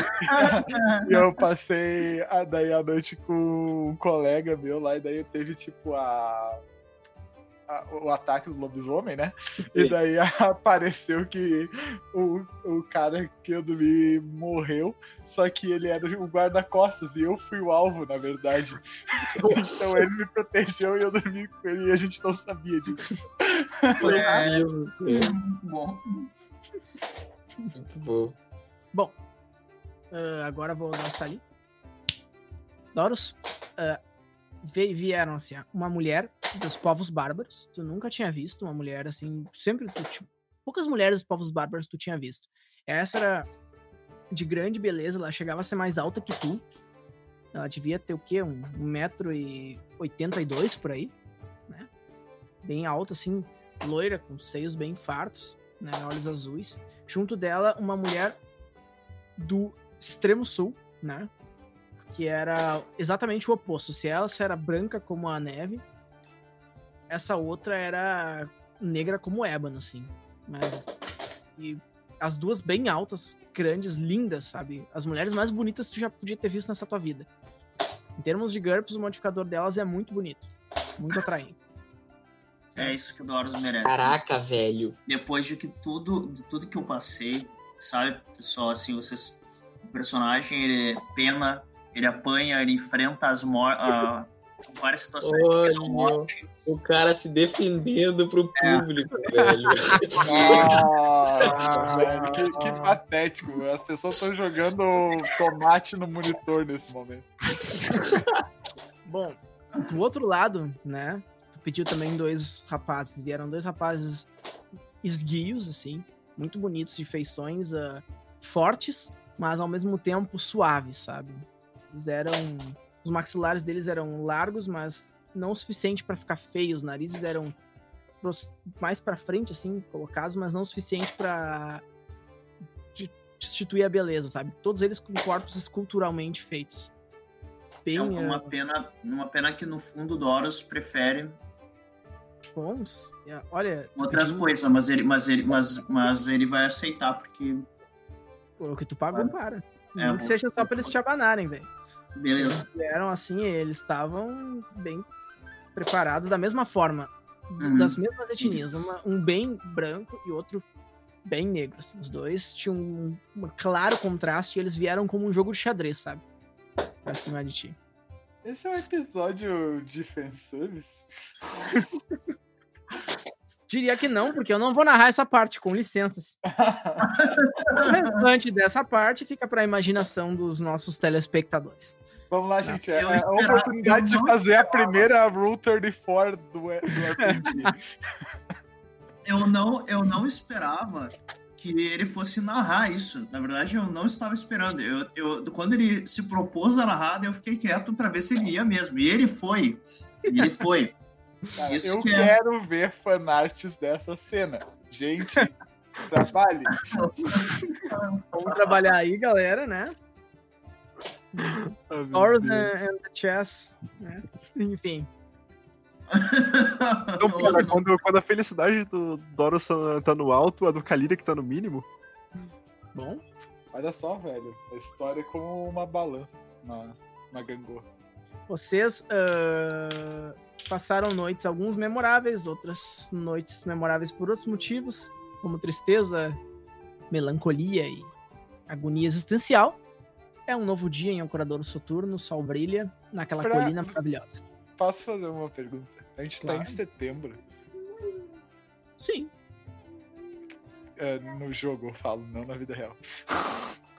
e eu passei a, daí a noite com um colega meu lá, e daí teve tipo a. a- o ataque do lobisomem, né? E daí apareceu que o, o cara que eu dormi morreu, só que ele era o guarda-costas e eu fui o alvo, na verdade. Então ele me protegeu e eu dormi com ele e a gente não sabia disso. É, Muito muito bom. bom. Ah, agora vou dar o ali. Doros, ve- vieram assim, uma mulher dos povos bárbaros. Tu nunca tinha visto uma mulher assim. Sempre tu, tipo, poucas mulheres dos povos bárbaros tu tinha visto. Essa era de grande beleza, ela chegava a ser mais alta que tu. Ela devia ter o quê? Um 1,82m por aí, né? Bem alta, assim, loira, com seios bem fartos, né? Olhos azuis. Junto dela, uma mulher do extremo sul, né? Que era exatamente o oposto. Se ela se era branca como a neve, essa outra era negra como ébano, assim. Mas. E as duas bem altas, grandes, lindas, sabe? As mulheres mais bonitas que tu já podia ter visto nessa tua vida. Em termos de GURPS, o modificador delas é muito bonito. Muito atraente. É isso que o Doros merece. Caraca, velho. Depois de que tudo, de tudo que eu passei, sabe, pessoal, assim, vocês. O personagem, ele pena, ele apanha, ele enfrenta as ah, várias situações de Olha. morte. O cara se defendendo pro É. público, velho. Nossa, velho, que, que patético. As pessoas estão jogando tomate no monitor nesse momento. Bom, do outro lado, né? Tu pediu também dois rapazes. Vieram dois rapazes esguios, assim, muito bonitos, de feições ah, fortes, mas ao mesmo tempo suaves, sabe? Eles eram. Os maxilares deles eram largos, mas não o suficiente pra ficar feios. Os narizes eram mais pra frente, assim, colocados, mas não o suficiente pra de- destituir a beleza, sabe? Todos eles com corpos esculturalmente feitos. Bem, É uma ah, pena, uma pena que no fundo Doros prefere bons. É, Olha, outras pedindo- coisas, mas ele, mas ele, mas, mas ele vai aceitar, porque. o que tu pagou, para. É, Nem que vou- seja só pra eles te abanarem, velho. Beleza. Eles vieram assim, eles estavam bem preparados da mesma forma, Uhum. das mesmas etnias. Uma- um bem branco e outro bem negro. assim. Os dois tinham um, um claro contraste e eles vieram como um jogo de xadrez, sabe? Pra cima de ti. Esse é um episódio de fanservice? Diria que não, porque eu não vou narrar essa parte, com licenças. O restante dessa parte fica pra imaginação dos nossos telespectadores. Vamos lá, gente. É, é a esperava- oportunidade de fazer a primeira Rule 34 do, do RPG. Eu não, eu não esperava que ele fosse narrar isso. Na verdade, eu não estava esperando. Eu, eu, quando ele se propôs a narrar, eu fiquei quieto para ver se ele ia mesmo. E ele foi. E ele foi. Cara, Isso eu que é. quero ver fanarts dessa cena. Gente, trabalhe. Vamos trabalhar aí, galera, né? Ah, Deus. and, and the Chess, né? Enfim. Então, cara, quando, quando a felicidade do Doros tá, tá no alto, a do Kalira que tá no mínimo. Bom, Olha só, velho. A história é como uma balança na, na gangorra. vocês ah, passaram noites, alguns memoráveis, outras noites memoráveis por outros motivos, como tristeza, melancolia e agonia existencial. É um novo dia em Ancorador Soturno, o sol brilha naquela Pra- colina maravilhosa. Posso fazer uma pergunta? A gente tá Claro. em setembro. Sim, é, no jogo, eu falo, não na vida real.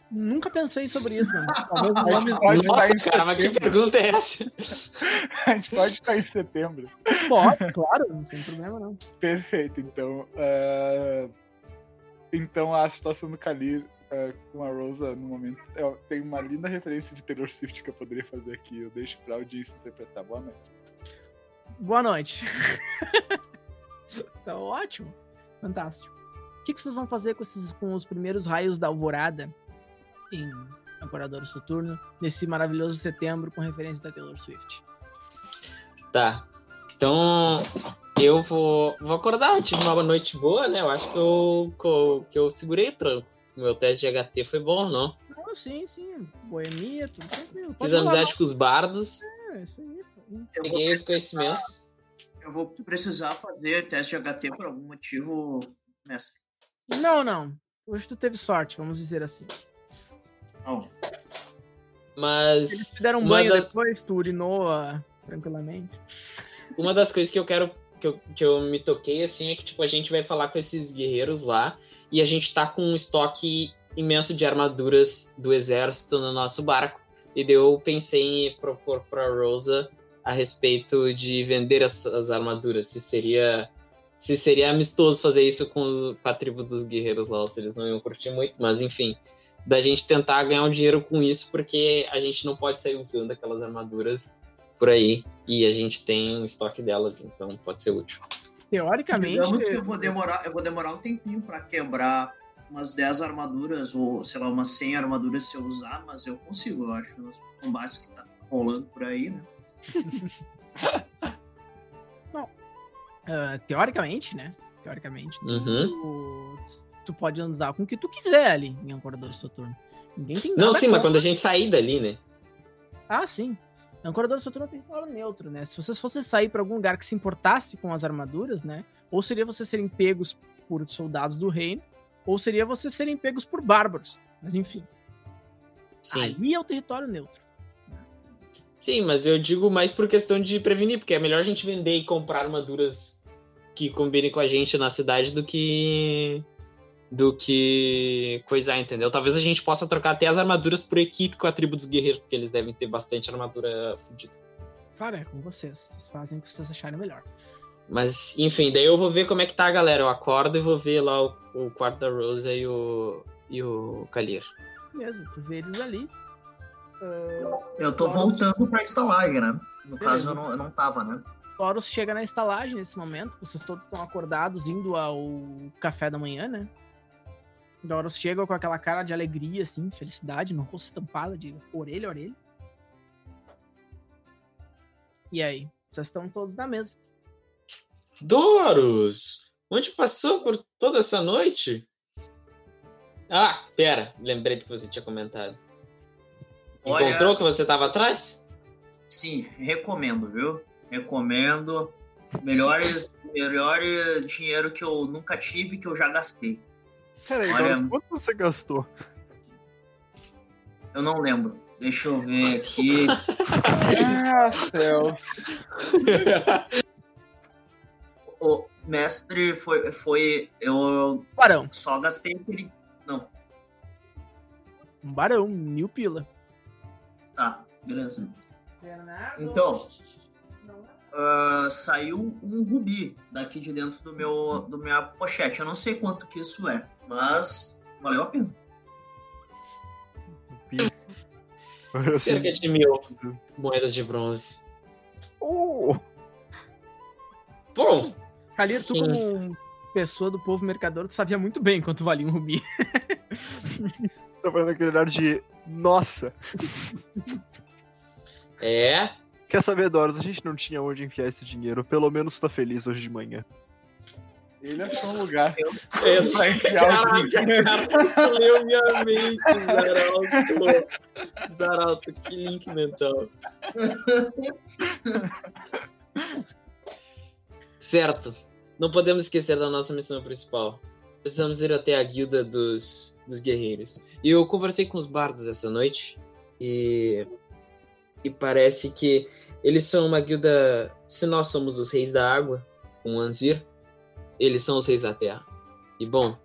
nunca pensei sobre isso. Mano. Talvez o A gente nome pode Nossa, estar em cara, mas que pergunta é essa? A gente pode estar em setembro. pode, claro, sem problema não. Perfeito, então. é, Então a situação do Kalir é, com a Rosa no momento. é, tem uma linda referência de Taylor Swift que eu poderia fazer aqui. Eu deixo pra audiência interpretar. Boa noite. Boa noite. tá ótimo. Fantástico. O que, que vocês vão fazer com, esses, com os primeiros raios da alvorada em Ancorador Soturno, nesse maravilhoso setembro com referência da Taylor Swift? Tá. Então, eu vou, vou acordar. Eu tive uma noite boa, né? Eu acho que eu, que eu, que eu segurei o tranco. Meu teste de HT foi bom, não? Não, sim, sim. Boemia, tudo tranquilo. Pode Fiz amizade com os bardos, não. É, isso aí. Eu peguei os conhecimentos. Eu vou precisar fazer teste de HT por algum motivo, mestre. Não, não. Hoje tu teve sorte, vamos dizer assim. Não. Mas. Eles te deram um banho das- depois, tu urinou ah, tranquilamente. Uma das coisas que eu quero. Que eu, que eu me toquei, assim, é que, tipo, a gente vai falar com esses guerreiros lá e a gente tá com um estoque imenso de armaduras do exército no nosso barco. E daí eu pensei em propor pra Rosa a respeito de vender essas armaduras. Se seria. Se seria amistoso fazer isso com, os, com a tribo dos guerreiros lá, se eles não iam curtir muito, mas enfim. Da gente tentar ganhar um dinheiro com isso, porque a gente não pode sair usando aquelas armaduras por aí. E a gente tem um estoque delas, então pode ser útil. Teoricamente. Digamos que eu vou demorar, eu vou demorar um tempinho pra quebrar umas 10 armaduras, ou sei lá, umas 100 armaduras se eu usar, mas eu consigo, eu acho, nos combates que tá rolando por aí, né? ah, teoricamente, né? Teoricamente. Uhum. Tu, tu pode andar com o que tu quiser ali em Ancorador Soturno. Ninguém tem Não, sim, mas quando a gente sair dali, né? Ah, sim. Ancorador Soturno tem território neutro, né? Se vocês fossem sair pra algum lugar que se importasse com as armaduras, né? Ou seria vocês serem pegos por soldados do reino, ou seria vocês serem pegos por bárbaros. Mas enfim, Sim. ali é o território neutro. Sim, mas eu digo mais por questão de prevenir, porque é melhor a gente vender e comprar armaduras que combinem com a gente na cidade do que. Do que coisar, entendeu? Talvez a gente possa trocar até as armaduras por equipe com a tribo dos guerreiros, porque eles devem ter bastante armadura fodida. Claro, é com vocês. Vocês fazem o que vocês acharem melhor. Mas, enfim, daí eu vou ver como é que tá a galera. Eu acordo e vou ver lá o, o quarto da Rosa e o. e o Kalir. Beleza, tu vê eles ali. Eu tô voltando pra estalagem, né? No Beleza. caso, eu não, eu não tava, né? Horus chega na estalagem nesse momento. Vocês todos estão acordados, indo ao café da manhã, né? O Horus chega com aquela cara de alegria, assim, felicidade, no rosto estampada de orelha a orelha. E aí? Vocês estão todos na mesa. Doros! Onde passou por toda essa noite? Ah, pera, lembrei do que você tinha comentado. Olha- Encontrou que você tava atrás? Sim, recomendo, viu? Recomendo. Melhores, melhor dinheiro que eu nunca tive, que eu já gastei. Peraí, Olha- Doros, quanto você gastou? Eu não lembro. Deixa eu ver aqui. Ah, céus. o mestre foi, foi. Eu Barão. só gastei aquele. Não, Um barão, mil pila. tá, beleza. Então, ah, saiu um rubi daqui de dentro do meu do minha pochete. Eu não sei quanto que isso é, mas valeu a pena. Cerca de mil moedas de bronze. oh, Bom, Kalir, tu como pessoa do povo mercador, tu sabia muito bem quanto valia um rubi. tá fazendo aquele olhar de. Nossa! é. Quer saber, Doros? A gente não tinha onde enfiar esse dinheiro. Pelo menos tá feliz hoje de manhã. Ele achou um lugar. Esse... Enfiar o Caraca, cara, leu minha mente, Zaralto. Zaralto, que link mental. Certo. Não podemos esquecer da nossa missão principal. Precisamos ir até a guilda dos, dos guerreiros. E eu conversei com os bardos essa noite e e parece que eles são uma guilda. Se nós somos os reis da água, com Anzir, eles são os reis da terra. E bom,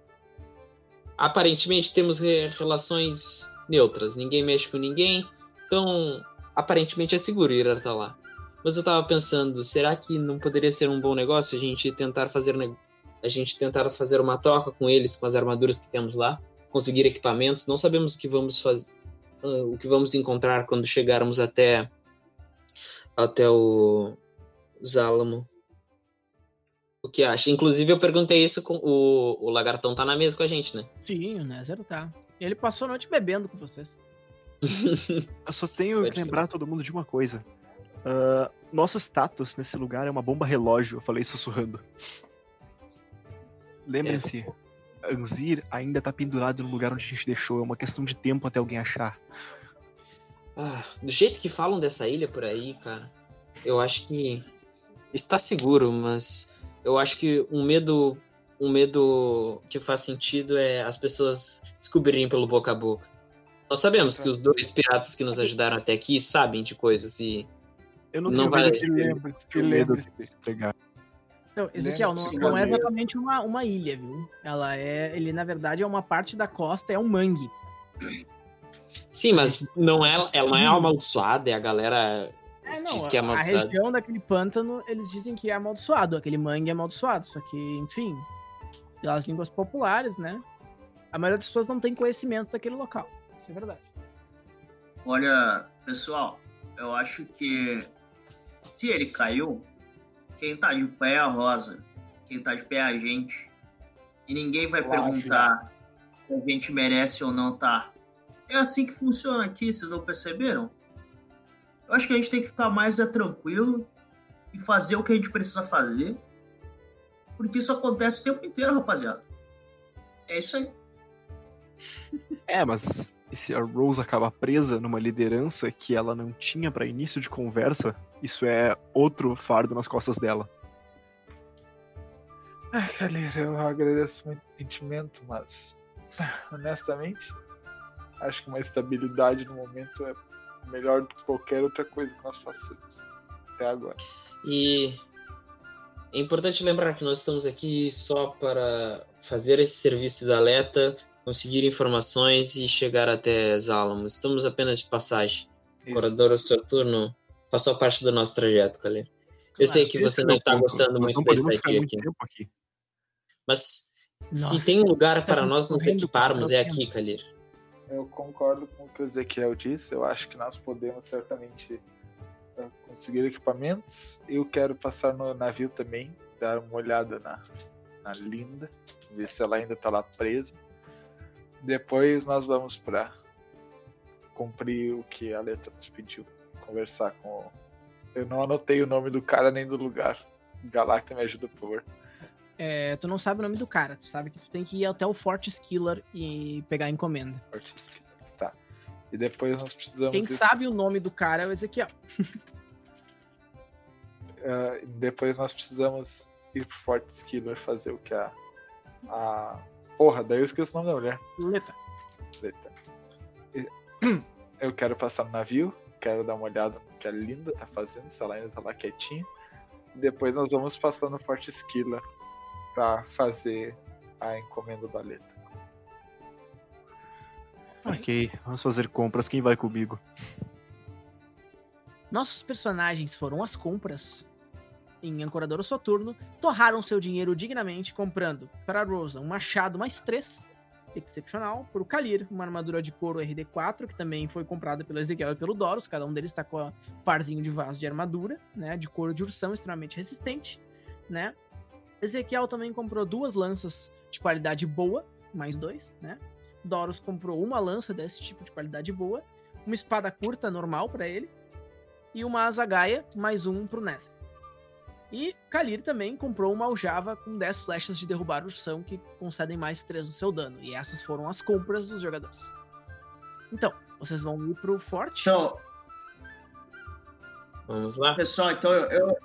aparentemente temos re- relações neutras. Ninguém mexe com ninguém, então aparentemente é seguro ir até lá. Mas eu tava pensando, será que não poderia ser um bom negócio a gente tentar fazer a gente tentar fazer uma troca com eles com as armaduras que temos lá, conseguir equipamentos? Não sabemos o que vamos fazer, o que vamos encontrar quando chegarmos até até o Zálamo. O que acha? Inclusive eu perguntei isso com o, o lagartão tá na mesa com a gente, né? Sim, o Nézero tá. Ele passou a noite bebendo com vocês. Eu só tenho Pode que lembrar todo mundo de uma coisa. Ah, nosso status nesse lugar é uma bomba relógio, eu falei sussurrando. Lembrem-se, Anzir ainda tá pendurado no lugar onde a gente deixou, é uma questão de tempo até alguém achar. Ah, do jeito que falam dessa ilha por aí, cara, eu acho que está seguro, mas eu acho que um medo, um medo que faz sentido é as pessoas descobrirem pelo boca a boca. Nós sabemos que os dois piratas que nos ajudaram até aqui sabem de coisas e Eu não, Não tenho vai- medo Que de lembre-se, que tenho Então, Ezequiel, não, Lembra-se, não é exatamente uma, uma ilha, viu? Ela é. Ele, na verdade, é uma parte da costa, é um mangue. Sim, mas não é, ela não é amaldiçoada, é a galera. É, não, Diz que é a, a região daquele pântano, eles dizem que é amaldiçoado, aquele mangue é amaldiçoado. Só que, enfim, pelas línguas populares, né? A maioria das pessoas não tem conhecimento daquele local. Isso é verdade. Olha, pessoal, eu acho que se ele caiu, quem tá de pé é a Rosa. Quem tá de pé é a gente. E ninguém vai Eu perguntar se a gente merece ou não tá. É assim que funciona aqui, vocês não perceberam? Eu acho que a gente tem que ficar mais é, tranquilo e fazer o que a gente precisa fazer. Porque isso acontece o tempo inteiro, rapaziada. É isso aí. É, mas e se a Rose acaba presa numa liderança que ela não tinha pra início de conversa, isso é outro fardo nas costas dela. Ah, galera, eu agradeço muito o sentimento, mas honestamente, acho que uma estabilidade no momento é melhor do que qualquer outra coisa que nós façamos até agora. E é importante lembrar que nós estamos aqui só para fazer esse serviço da Leta, conseguir informações e chegar até Zálamo. Estamos apenas de passagem. O. Corredor Saturno passou parte do nosso trajeto, Kalir. Eu sei que você é não está ponto. gostando Nós muito não da estadia aqui, aqui. mas Nossa, se tem um lugar tá para nós nos equiparmos é aqui, Kalir. Eu concordo com o que o Ezequiel disse. Eu acho que nós podemos certamente eh, conseguir equipamentos. Eu quero passar no navio também, dar uma olhada na, na Linda, ver se ela ainda está lá presa. Depois nós vamos para cumprir o que a letra nos pediu, conversar com. o- Eu não anotei o nome do cara nem do lugar. Galacta me ajuda, por favor. É, tu não sabe o nome do cara, tu sabe que tu tem que ir até o Fort Skiller e pegar a encomenda. Artista. Tá. E depois nós precisamos. Quem ir- sabe o nome do cara é o Ezequiel. eh, depois nós precisamos ir pro Fort Skiller fazer o que a. A. Porra, daí eu esqueço o nome da mulher. Leta. E- Eu quero passar no navio, quero dar uma olhada no que a Linda tá fazendo, se ela ainda tá lá quietinha. Depois nós vamos passar no Fort Skiller pra fazer a encomenda da letra. Ok, vamos fazer compras. Quem vai comigo? Nossos personagens foram às compras em Ancoradouro Soturno, torraram seu dinheiro dignamente comprando para Rosa um machado mais 3, excepcional, para o Kalir, uma armadura de couro RD4, que também foi comprada pelo Ezequiel e pelo Doros, cada um deles está com um parzinho de vaso de armadura, né, de couro de ursão extremamente resistente, né. Ezequiel também comprou duas lanças de qualidade boa, mais dois, né. Doros comprou uma lança desse tipo de qualidade boa, uma espada curta normal para ele, e uma azagaia, mais um pro Nessa. E Kalir também comprou uma aljava com 10 flechas de derrubar ursão que concedem mais 3 no seu dano. E essas foram as compras dos jogadores. Então, vocês vão ir pro forte. Então, Vamos lá? Pessoal, então eu, eu,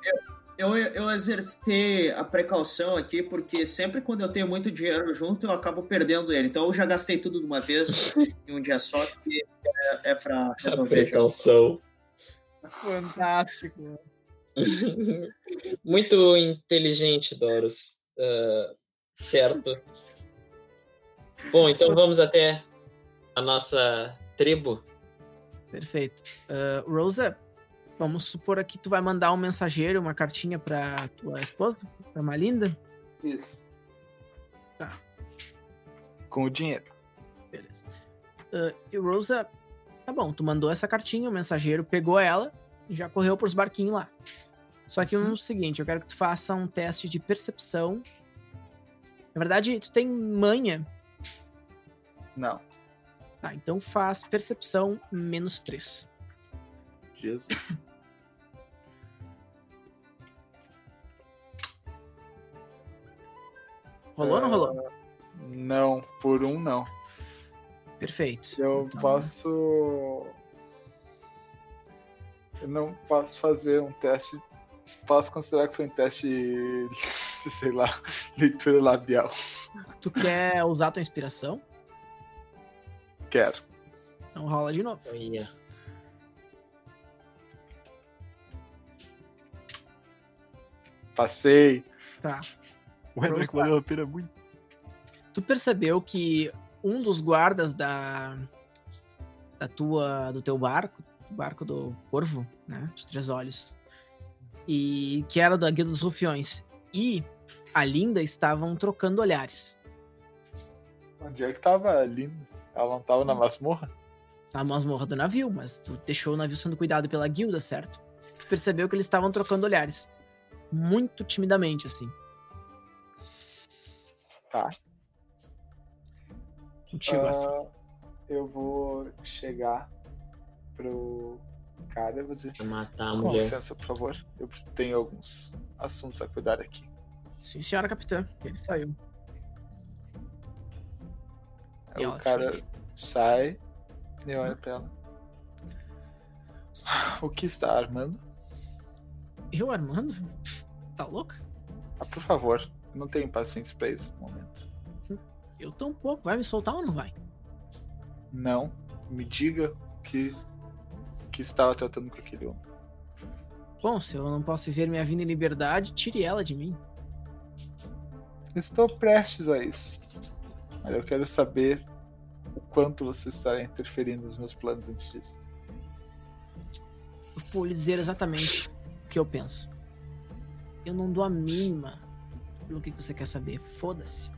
eu, eu, exercitei a precaução aqui, porque sempre quando eu tenho muito dinheiro junto, eu acabo perdendo ele. Então eu já gastei tudo de uma vez em um dia só, que é, é pra A precaução. Fantástico. Muito inteligente, Doros. Ah, certo. Bom, então vamos até a nossa tribo. Perfeito. Ah, Rosa, vamos supor aqui que tu vai mandar um mensageiro, uma cartinha pra tua esposa, pra Malinda. Isso. Tá. Com o dinheiro. Beleza. Ah, e Rosa, tá bom, tu mandou essa cartinha, o mensageiro pegou ela e já correu pros barquinhos lá. Só que o seguinte, eu quero que tu faça um teste de percepção. Na verdade, tu tem manha. Não. Tá, então faz percepção menos 3. Jesus. Rolou ou não rolou? Não, por um não. Perfeito. Eu Então, posso. Eu não posso fazer um teste Posso considerar que foi um teste de, sei lá, leitura labial. Tu quer usar tua inspiração? Quero. Então rola de novo. Olha. Passei. Tá. O Renan Vamos que valeu a pena muito. Tu percebeu que um dos guardas da da tua do teu barco, do barco do Corvo, né, de três olhos, e que era da Guilda dos Rufiões, e a Linda estavam trocando olhares. Onde é que tava a Linda? Ela não tava na masmorra? Na masmorra do navio, mas tu deixou o navio sendo cuidado pela guilda, certo? Tu percebeu que eles estavam trocando olhares. Muito timidamente, assim. Tá. Contigo, Ah, assim. eu vou chegar pro cara dizer. Pra matar a Com mulher. licença, por favor. Eu tenho alguns assuntos a cuidar aqui. Sim, senhora capitã. Ele saiu. Aí o cara sai e olha pra ela. O que está armando? Eu, Armando? Tá louca? Ah, por favor, eu não tenho paciência pra esse momento. Eu tão pouco. Vai me soltar ou não vai? Não, me diga que que estava tratando com aquele homem. Bom, se eu não posso viver minha vida em liberdade, tire ela de mim. Estou prestes a isso. Mas eu quero saber o quanto você está interferindo nos meus planos antes disso. Eu vou lhe dizer exatamente o que eu penso. Eu não dou a mínima pelo que você quer saber. Foda-se.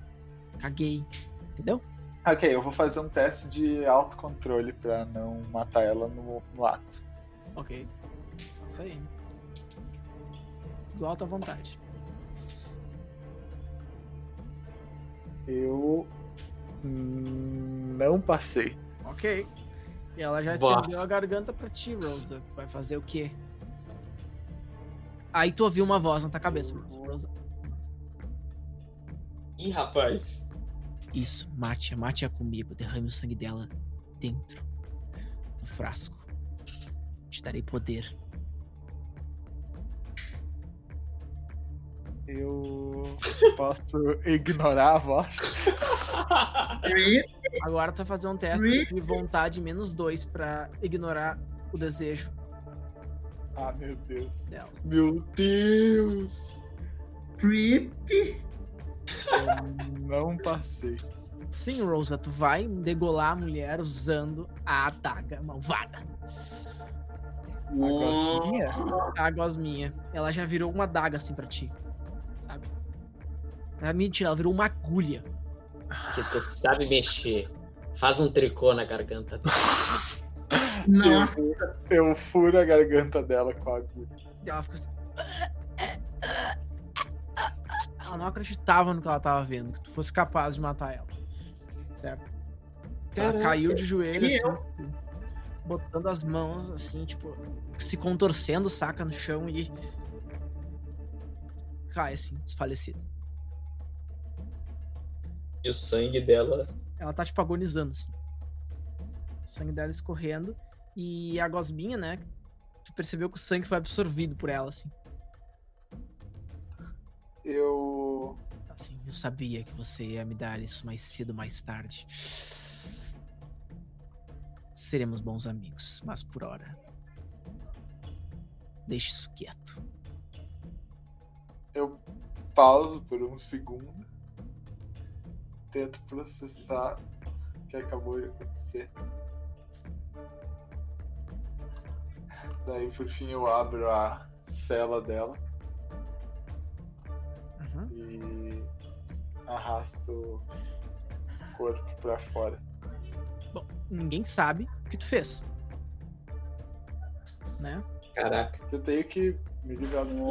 Caguei. Entendeu? Ok, eu vou fazer um teste de autocontrole pra não matar ela no, no ato. Ok. Isso aí. Do alta vontade. Eu não passei. Ok. E ela já Vá. estendeu a garganta pra ti, Rosa. Vai fazer o quê? Aí tu ouviu uma voz na tua cabeça, Rosa. Rosa. Ih, rapaz. Isso, mate-a, mate-a comigo. Derrame o sangue dela dentro do frasco. Te darei poder. Eu posso ignorar a voz. Agora tu vai fazer um teste de vontade menos dois pra ignorar o desejo Ah, meu Deus. dela. Meu Deus. Creep. Eu não passei. Sim, Rosa, tu vai degolar a mulher usando a adaga malvada. Gosminha? A gosminha. Ela já virou uma adaga assim pra ti. Sabe? Ah, mentira, ela virou uma agulha. Que tu sabe mexer. Faz um tricô na garganta dela. Nossa, Eu furo a garganta dela com a agulha. E ela fica assim. Ela não acreditava no que ela tava vendo, que tu fosse capaz de matar ela. Certo? Ela Caraca. caiu de joelho, E assim, botando as mãos, assim, tipo, se contorcendo, saca, no chão e. Cai, assim, desfalecida. E o sangue dela. Ela tá, tipo, agonizando, assim. O sangue dela escorrendo. E a gosminha, né? Tu percebeu que o sangue foi absorvido por ela, assim. Eu. Assim, eu sabia que você ia me dar isso mais cedo mais tarde. Seremos bons amigos, mas por hora. Deixe isso quieto. Eu pauso por um segundo. Tento processar o que acabou de acontecer. Daí por fim eu abro a cela dela arrasto o corpo pra fora. Ninguém sabe o que tu fez. Né? Caraca. Eu tenho que me livrar do.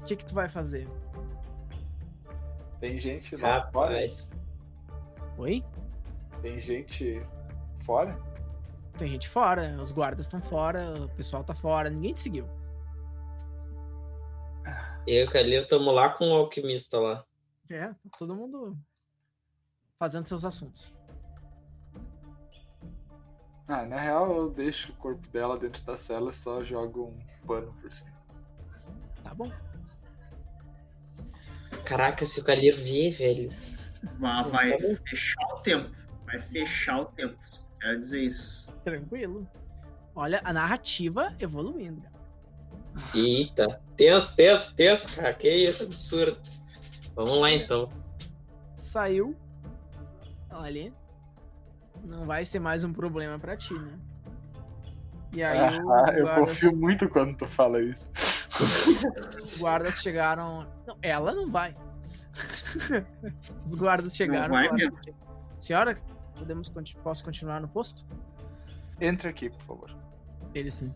O que que tu vai fazer? Tem gente lá fora? Rapaz. Oi? Tem gente fora? Tem gente fora, os guardas estão fora, o pessoal tá fora, ninguém te seguiu. Eu e o Calil estamos lá com o alquimista lá. É, tá todo mundo fazendo seus assuntos. Ah, na real, eu deixo o corpo dela dentro da cela e só jogo um pano por cima. Tá bom. Caraca, se o Calheiro vier, velho. Mas vai fechar o tempo. Vai fechar o tempo. Quero dizer isso. Tranquilo. Olha, a narrativa evoluindo. Eita. Tenso, tenso, tenso, cara. Que isso, absurdo. Vamos lá então. Saiu. Olha ali. Não vai ser mais um problema pra ti, né? E aí Ah, os eu guardas, confio muito quando tu fala isso. os guardas chegaram. Não, ela não vai. os guardas chegaram. vai e falaram, Senhora, podemos posso continuar no posto? Entra aqui, por favor. Ele sim.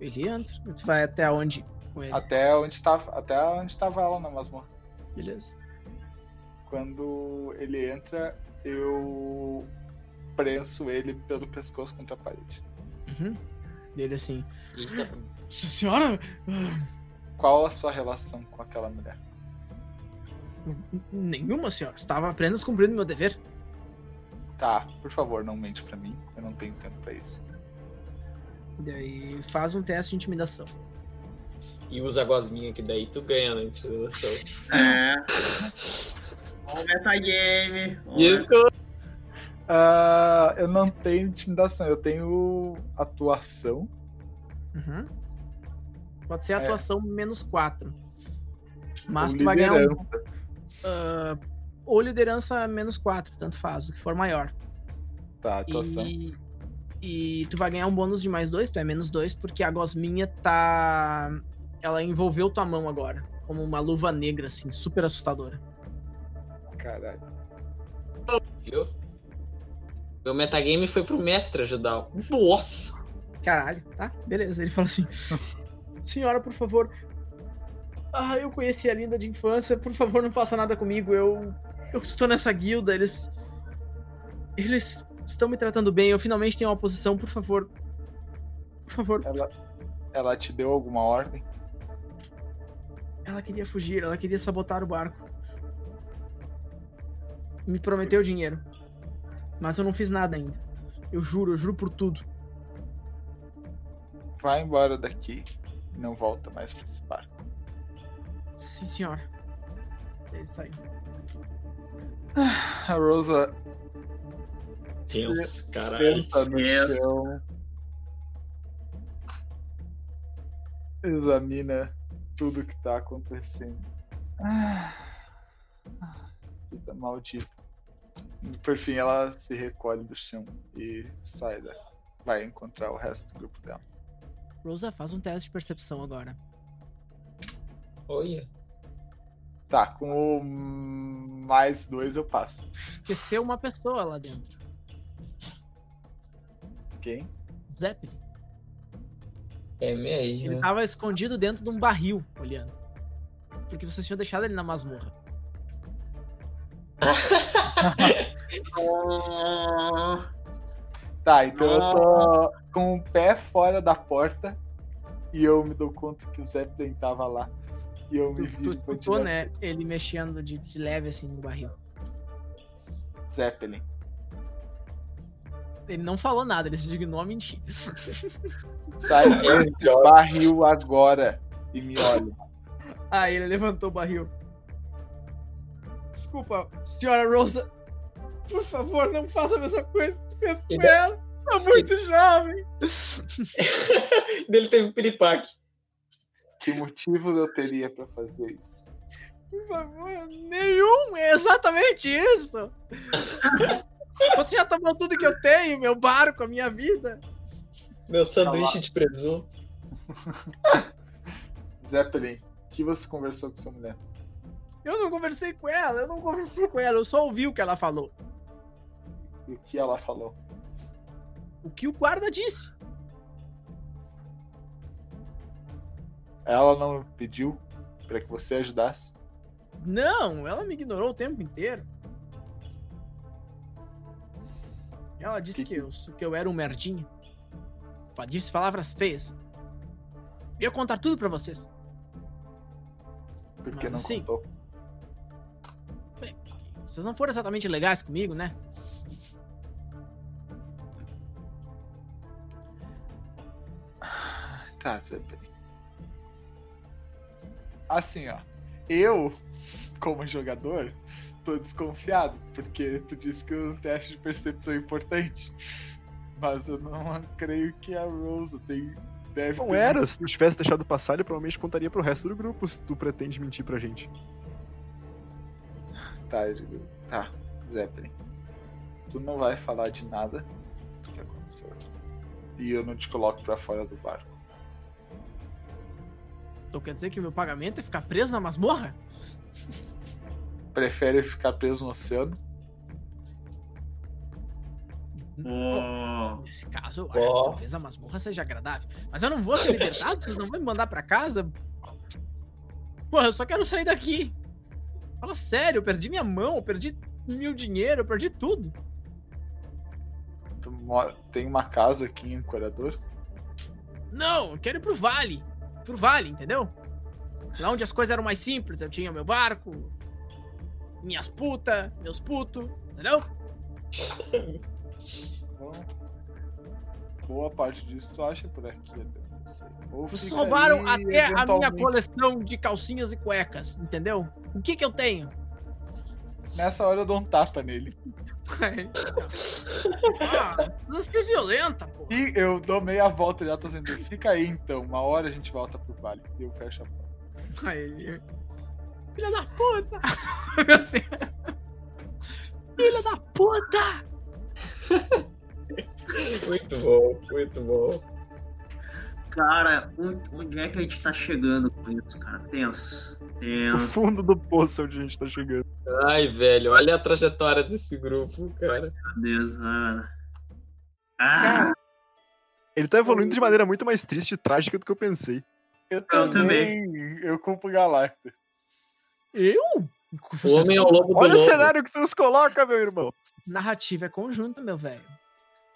Ele entra. Tu vai até onde com ele? Até onde tava, até onde tava ela na masmorra. Beleza. Quando ele entra, eu prenso ele pelo pescoço contra a parede. Uhum. Ele assim. Eita. Senhora! Qual a sua relação com aquela mulher? Nenhuma, senhora. Estava apenas cumprindo meu dever. Tá, por favor, não mente pra mim. Eu não tenho tempo pra isso. Daí faz um teste de intimidação. E usa a gosminha que daí tu ganha na intimidação. É. Ó o metagame. Desculpa. Ah, eu não tenho intimidação, eu tenho atuação. Uhum. Pode ser É. atuação menos 4. Mas ou tu vai ganhar um. liderança. ah, ou liderança menos 4, tanto faz, o que for maior. Tá, atuação. E, e tu vai ganhar um bônus de mais 2, tu é menos 2, porque a gosminha tá. Ela envolveu tua mão agora. Como uma luva negra, assim, super assustadora. Caralho. Viu? Meu metagame foi pro mestre ajudar. Nossa! Caralho, tá? Beleza. Ele fala assim: Senhora, por favor. Ah, eu conheci a Linda de infância. Por favor, não faça nada comigo. Eu. Eu estou nessa guilda. Eles. Eles estão me tratando bem. Eu finalmente tenho uma posição. Por favor. Por favor. Ela, ela te deu alguma ordem? Ela queria fugir. Ela queria sabotar o barco. Me prometeu dinheiro. Mas eu não fiz nada ainda. Eu juro, eu juro por tudo. Vai embora daqui. e Não volta mais pra esse barco. Sim, senhora. Ele saiu. A Rosa Tenso, caralho. chão. Examina tudo que tá acontecendo. Ah, vida maldita. Por fim, ela se recolhe do chão e sai da. Vai encontrar o resto do grupo dela. Rosa, faz um teste de percepção agora. Olha. Tá, com o mais dois eu passo. Esqueceu uma pessoa lá dentro. Quem? Zeppelin. É Ele mesmo. tava escondido dentro de um barril, olhando. Porque vocês tinham deixado ele na masmorra. Tá, então eu tô com o pé fora da porta e eu me dou conta que o Zeppelin tava lá. E eu me Tu, vi tu escutou, né? Ele mexendo de, de leve assim no barril. Zeppelin. Ele não falou nada, ele se dignou a mentir. Sai desse barril agora e me olha. Aí ele levantou o barril. Desculpa, senhora Rosa. Por favor, não faça a mesma coisa que fez com E da- ela. Sou muito jovem. Dele teve piripaque. Que motivos eu teria pra fazer isso? Por favor, nenhum. É exatamente isso. Você já tomou tudo que eu tenho, meu barco, a minha vida. Meu sanduíche de presunto. Zeppelin, o que você conversou com sua mulher? Eu não conversei com ela, eu não conversei com ela, eu só ouvi o que ela falou. E o que ela falou? O que o guarda disse. Ela não pediu pra que você ajudasse? Não, ela me ignorou o tempo inteiro. Ela disse que, que eu, que eu era um merdinha. Disse palavras feias. Eu ia contar tudo para vocês. Por que não assim, contou? Bem, vocês não foram exatamente legais comigo, né? Ah, tá, sempre. Assim, ó. Eu como jogador, tô desconfiado, porque tu disse que um teste de percepção é importante. Mas eu não creio que a Rose tem. Deve Não ter era, se tu tivesse deixado passar, ele provavelmente contaria pro resto do grupo se tu pretende mentir pra gente. Tá, eu digo, tá, Zeppelin. Tu não vai falar de nada do que aconteceu aqui. E eu não te coloco pra fora do barco. Então quer dizer que o meu pagamento é ficar preso na masmorra? Prefere ficar preso no oceano? Oh, Nesse caso, eu acho que talvez a masmorra seja agradável. Mas eu não vou ser libertado, vocês não vão me mandar pra casa? Porra, eu só quero sair daqui. Fala sério, eu perdi minha mão, eu perdi meu dinheiro, eu perdi tudo. Tem uma casa aqui em Corador? Não, eu quero ir pro vale. Pro vale, entendeu? Lá onde as coisas eram mais simples, eu tinha meu barco, minhas putas, meus putos, entendeu? Então, boa parte disso tu acha por aqui até Vocês roubaram aí, até a minha coleção de calcinhas e cuecas, entendeu? O que que eu tenho? Nessa hora eu dou um tapa nele. ah, não ser violenta, pô. E eu dou meia volta e ela tá dizendo, fica aí então, uma hora a gente volta pro vale. E eu fecho a porta. Aí ele, Filha da puta! Assim, Filha da puta! Muito bom, muito bom. cara, onde, é que a gente tá chegando com isso, cara? Tenso. No Tenso. fundo do poço onde a gente tá chegando. Ai, velho, olha a trajetória desse grupo, cara. Meu Deus, Ana. Ah, Ele tá evoluindo de maneira muito mais triste e trágica do que eu pensei. Eu Eu também. Eu culpo o Galacta. Eu? O homem é o lobo do Olha o lobo. cenário que tu nos coloca, meu irmão. Narrativa é conjunta, meu velho.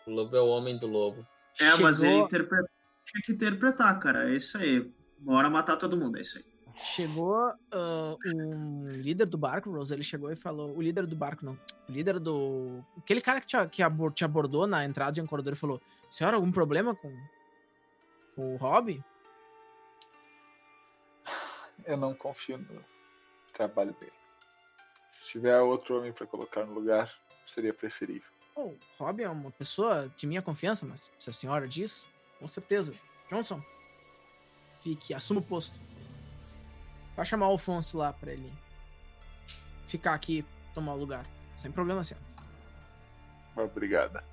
O lobo é o homem do lobo. é, mas ele Chegou- interpreta... tinha que interpretar, cara. É isso aí. Bora matar todo mundo, é isso aí. Chegou ah, um líder do barco, Rose, ele chegou e falou. O líder do barco, não. O líder do. Aquele cara que te, que abor- te abordou na entrada de um corredor e falou: Senhora, algum problema com, com o Hobby? Eu não confio no trabalho dele. Se tiver outro homem pra colocar no lugar, seria preferível. Oh, o Hobby é uma pessoa de minha confiança, mas se a senhora diz, com certeza. Johnson, fique, assuma o posto. Vai chamar o Alfonso lá pra ele ficar aqui, tomar o lugar. Sem problema, senhor. Obrigada.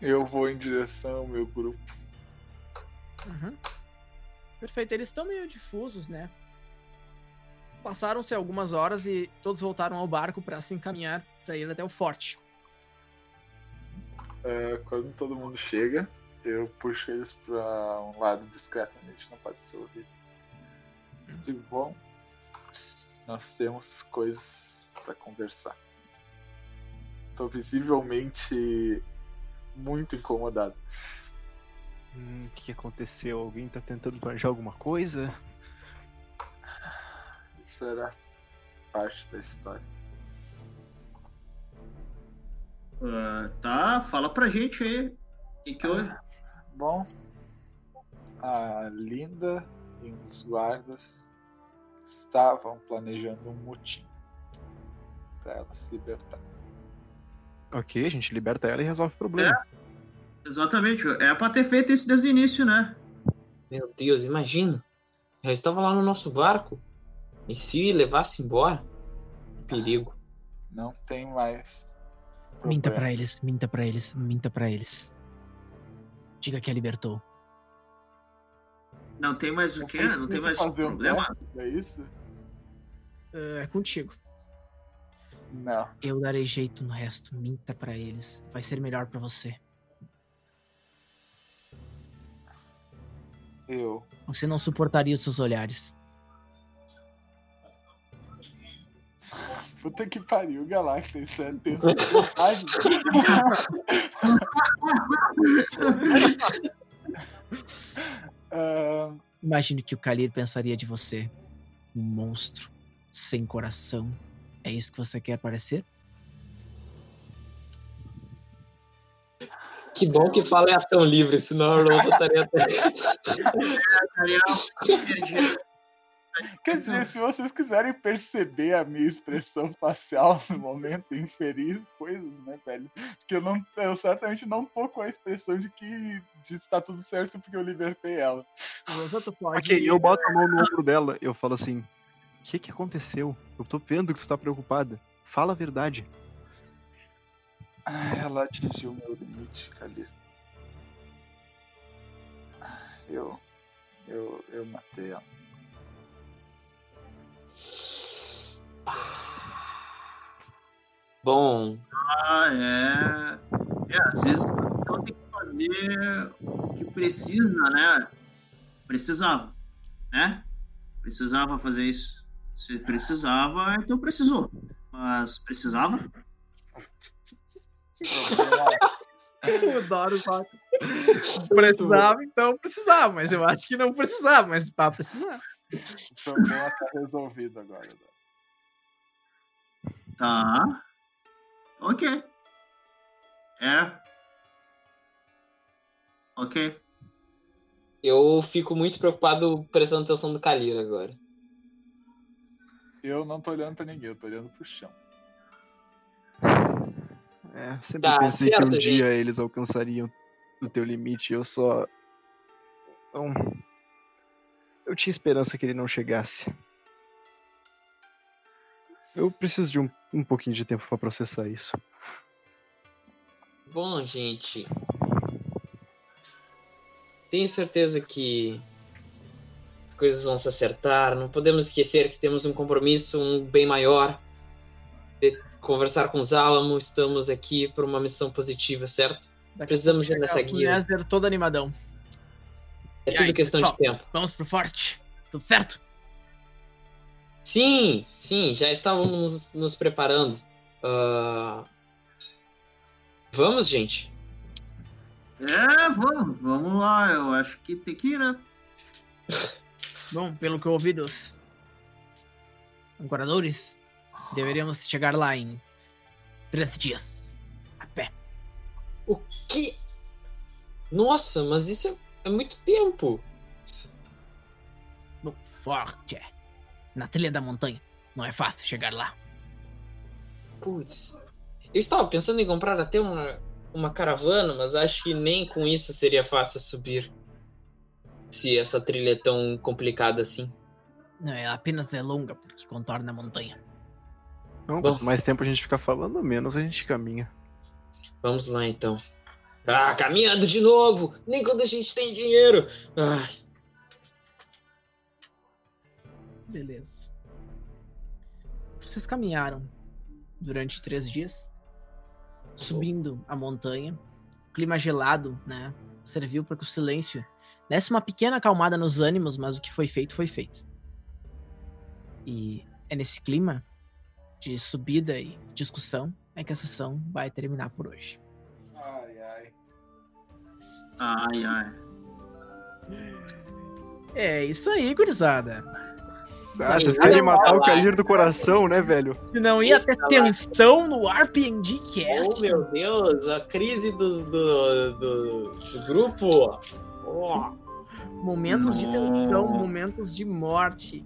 Eu vou em direção ao meu grupo. Uhum. Perfeito, eles estão meio difusos, né? Passaram-se algumas horas e todos voltaram ao barco para se encaminhar para ir até o forte. É, quando todo mundo chega, eu puxo eles pra um lado discretamente, não pode ser ouvido. Digo, bom, nós temos coisas pra conversar. Tô visivelmente muito incomodado. Hum, o que aconteceu? Alguém tá tentando planejar alguma coisa? Isso era parte da história. Ah, tá, fala pra gente aí. O que, que houve? Bom, a Linda e os guardas estavam planejando um motim para ela se libertar. Ok, a gente liberta ela e resolve o problema. Exatamente, é pra ter feito isso desde o início, né? Meu Deus, imagina. Já estava lá no nosso barco. E se levasse embora? Perigo. Não tem mais. Minta problema. pra eles, minta pra eles, minta pra eles. Diga que a libertou. Não tem mais o quê? Não tem mais um problema? É isso? É contigo. Não. Eu darei jeito no resto. Minta pra eles. Vai ser melhor pra você. Eu. Você não suportaria os seus olhares. Puta que pariu, Galacta. Isso é tenso Imagine que o Kalir pensaria de você. Um monstro sem coração. É isso que você quer parecer? Que bom que fala em ação livre, senão a Rosa estaria até. Quer dizer, se vocês quiserem perceber a minha expressão facial no momento, inferir coisas, né, velho? Porque eu, não, eu certamente não tô com a expressão de que de está tudo certo porque eu libertei ela. Pode... Ok, eu boto a mão no ombro dela, eu falo assim: O que que aconteceu? Eu tô vendo que tu tá preocupada. Fala a verdade. Ela atingiu o meu limite, Kalir. Eu. Eu. Eu matei ela. Bom, Ah, é. É, às vezes ela tem que fazer o que precisa, né? Precisava, né? Precisava fazer isso. Se precisava, então precisou. Mas precisava? Adoro o Paco. Precisava, então precisava, mas eu acho que não precisava, mas pra precisar. o problema tá resolvido agora. né? Tá. Ok. É. Ok. eu fico muito preocupado prestando atenção no Kalira agora. Eu não tô olhando pra ninguém, eu tô olhando pro chão. É, sempre Tá pensei que um certo, dia eles alcançariam o teu limite. Eu só. Não. Eu tinha esperança que ele não chegasse. Eu preciso de um, um pouquinho de tempo pra processar isso. Bom, gente. Tenho certeza que as coisas vão se acertar. Não podemos esquecer que temos um compromisso, um bem maior. De conversar com os Álamo. Estamos aqui por uma missão positiva, certo? Daqui Precisamos ir nessa guia. Nézer todo animadão. É E tudo aí, questão de pessoal? tempo. Vamos pro forte. Tudo certo? Sim, sim, já estávamos nos preparando. Ah, Vamos, gente. É, vamos, vamos lá. Eu acho que tem que ir, né? Bom, pelo que eu ouvi dos ancoradores, deveríamos chegar lá em três dias. A pé. O que? Nossa, mas isso é, é muito tempo. No forte. Na trilha da montanha. Não é fácil chegar lá. Putz. Eu estava pensando em comprar até uma, uma caravana, mas acho que nem com isso seria fácil subir. Se essa trilha é tão complicada assim. Não, é apenas é longa porque contorna a montanha. Não, Bom. quanto mais tempo a gente fica falando, menos a gente caminha. Vamos lá então. Ah, caminhando de novo! Nem quando a gente tem dinheiro! Ai, Beleza. Vocês caminharam durante três dias, subindo a montanha. Clima gelado, né? Serviu para que o silêncio desse uma pequena acalmada nos ânimos, mas o que foi feito, foi feito. E é nesse clima de subida e discussão é que a sessão vai terminar por hoje. Ai, ai. Ai, ai. É isso aí, gurizada. Ah, vocês querem matar o Cair do coração, né, velho? Se não ia ter lá. tensão no RPG Oh, Cast, meu Deus, a crise do, do, do, do grupo. Oh. Momentos de tensão, momentos de morte.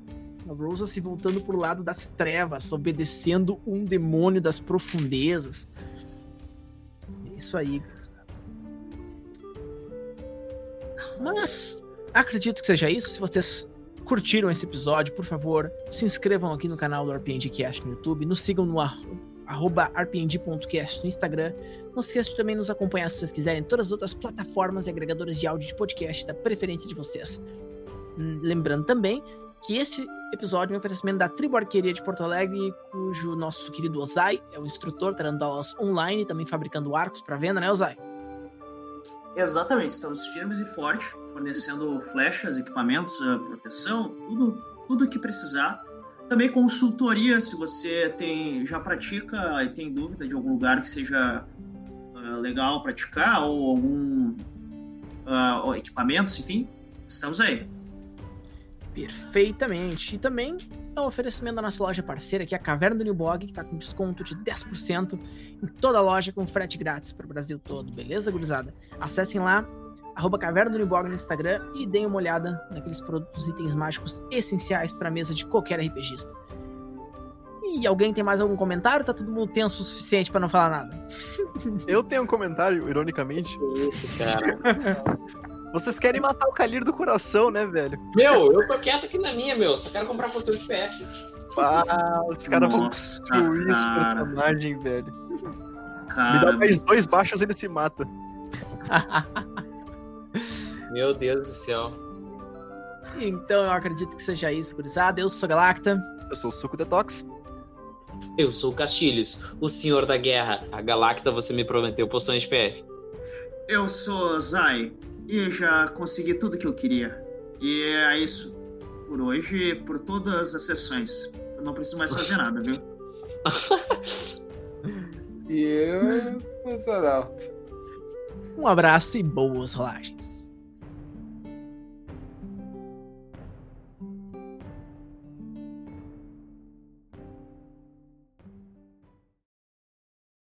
A Rosa se voltando pro lado das trevas, obedecendo um demônio das profundezas. É Isso aí. Mas acredito que seja isso. Se vocês curtiram esse episódio, por favor, se inscrevam aqui no canal do RPG Cast no YouTube, nos sigam no ar- arroba rpng.cast no Instagram. Não se esqueçam de também nos acompanhar se vocês quiserem em todas as outras plataformas e agregadores de áudio de podcast da preferência de vocês. Hum, Lembrando também que esse episódio é um oferecimento da Tribo Arqueria de Porto Alegre, cujo nosso querido Ozai é o instrutor, dando aulas online, também fabricando arcos para venda, né, Ozai? Exatamente, estamos firmes e fortes, fornecendo flechas, equipamentos, eh, proteção, tudo, tudo que precisar. Também consultoria, se você tem já pratica e tem dúvida de algum lugar que seja eh, legal praticar ou algum ah, ou equipamentos, enfim, estamos aí. Perfeitamente. E também é um oferecimento da nossa loja parceira, que é a Caverna do New Bog, que tá com desconto de 10% em toda a loja com frete grátis para o Brasil todo, beleza, gurizada? Acessem lá, arroba Caverna do New Bog no Instagram e deem uma olhada naqueles produtos, itens mágicos essenciais para a mesa de qualquer RPGista. E alguém tem mais algum comentário? Tá todo mundo tenso o suficiente para não falar nada? Eu tenho um comentário, ironicamente. Isso, cara. Vocês querem matar o Calir do coração, né, velho? Meu, eu tô quieto aqui na minha, meu. Só quero comprar poção de PF. Ah, os caras vão destruir esse personagem, velho. Me cara, dá mais dois baixos ele se mata. Meu Deus do céu. então eu acredito que seja isso, gurizada. Eu sou Galacta. Eu sou o Suco Detox. Eu sou o Castilhos, o senhor da guerra. A Galacta, você me prometeu poções de PF. Eu sou Zai e já consegui tudo que eu queria. E é isso. Por hoje, por todas as sessões. Eu não preciso mais fazer nada, viu? E eu Saralto. Um abraço e boas rolagens.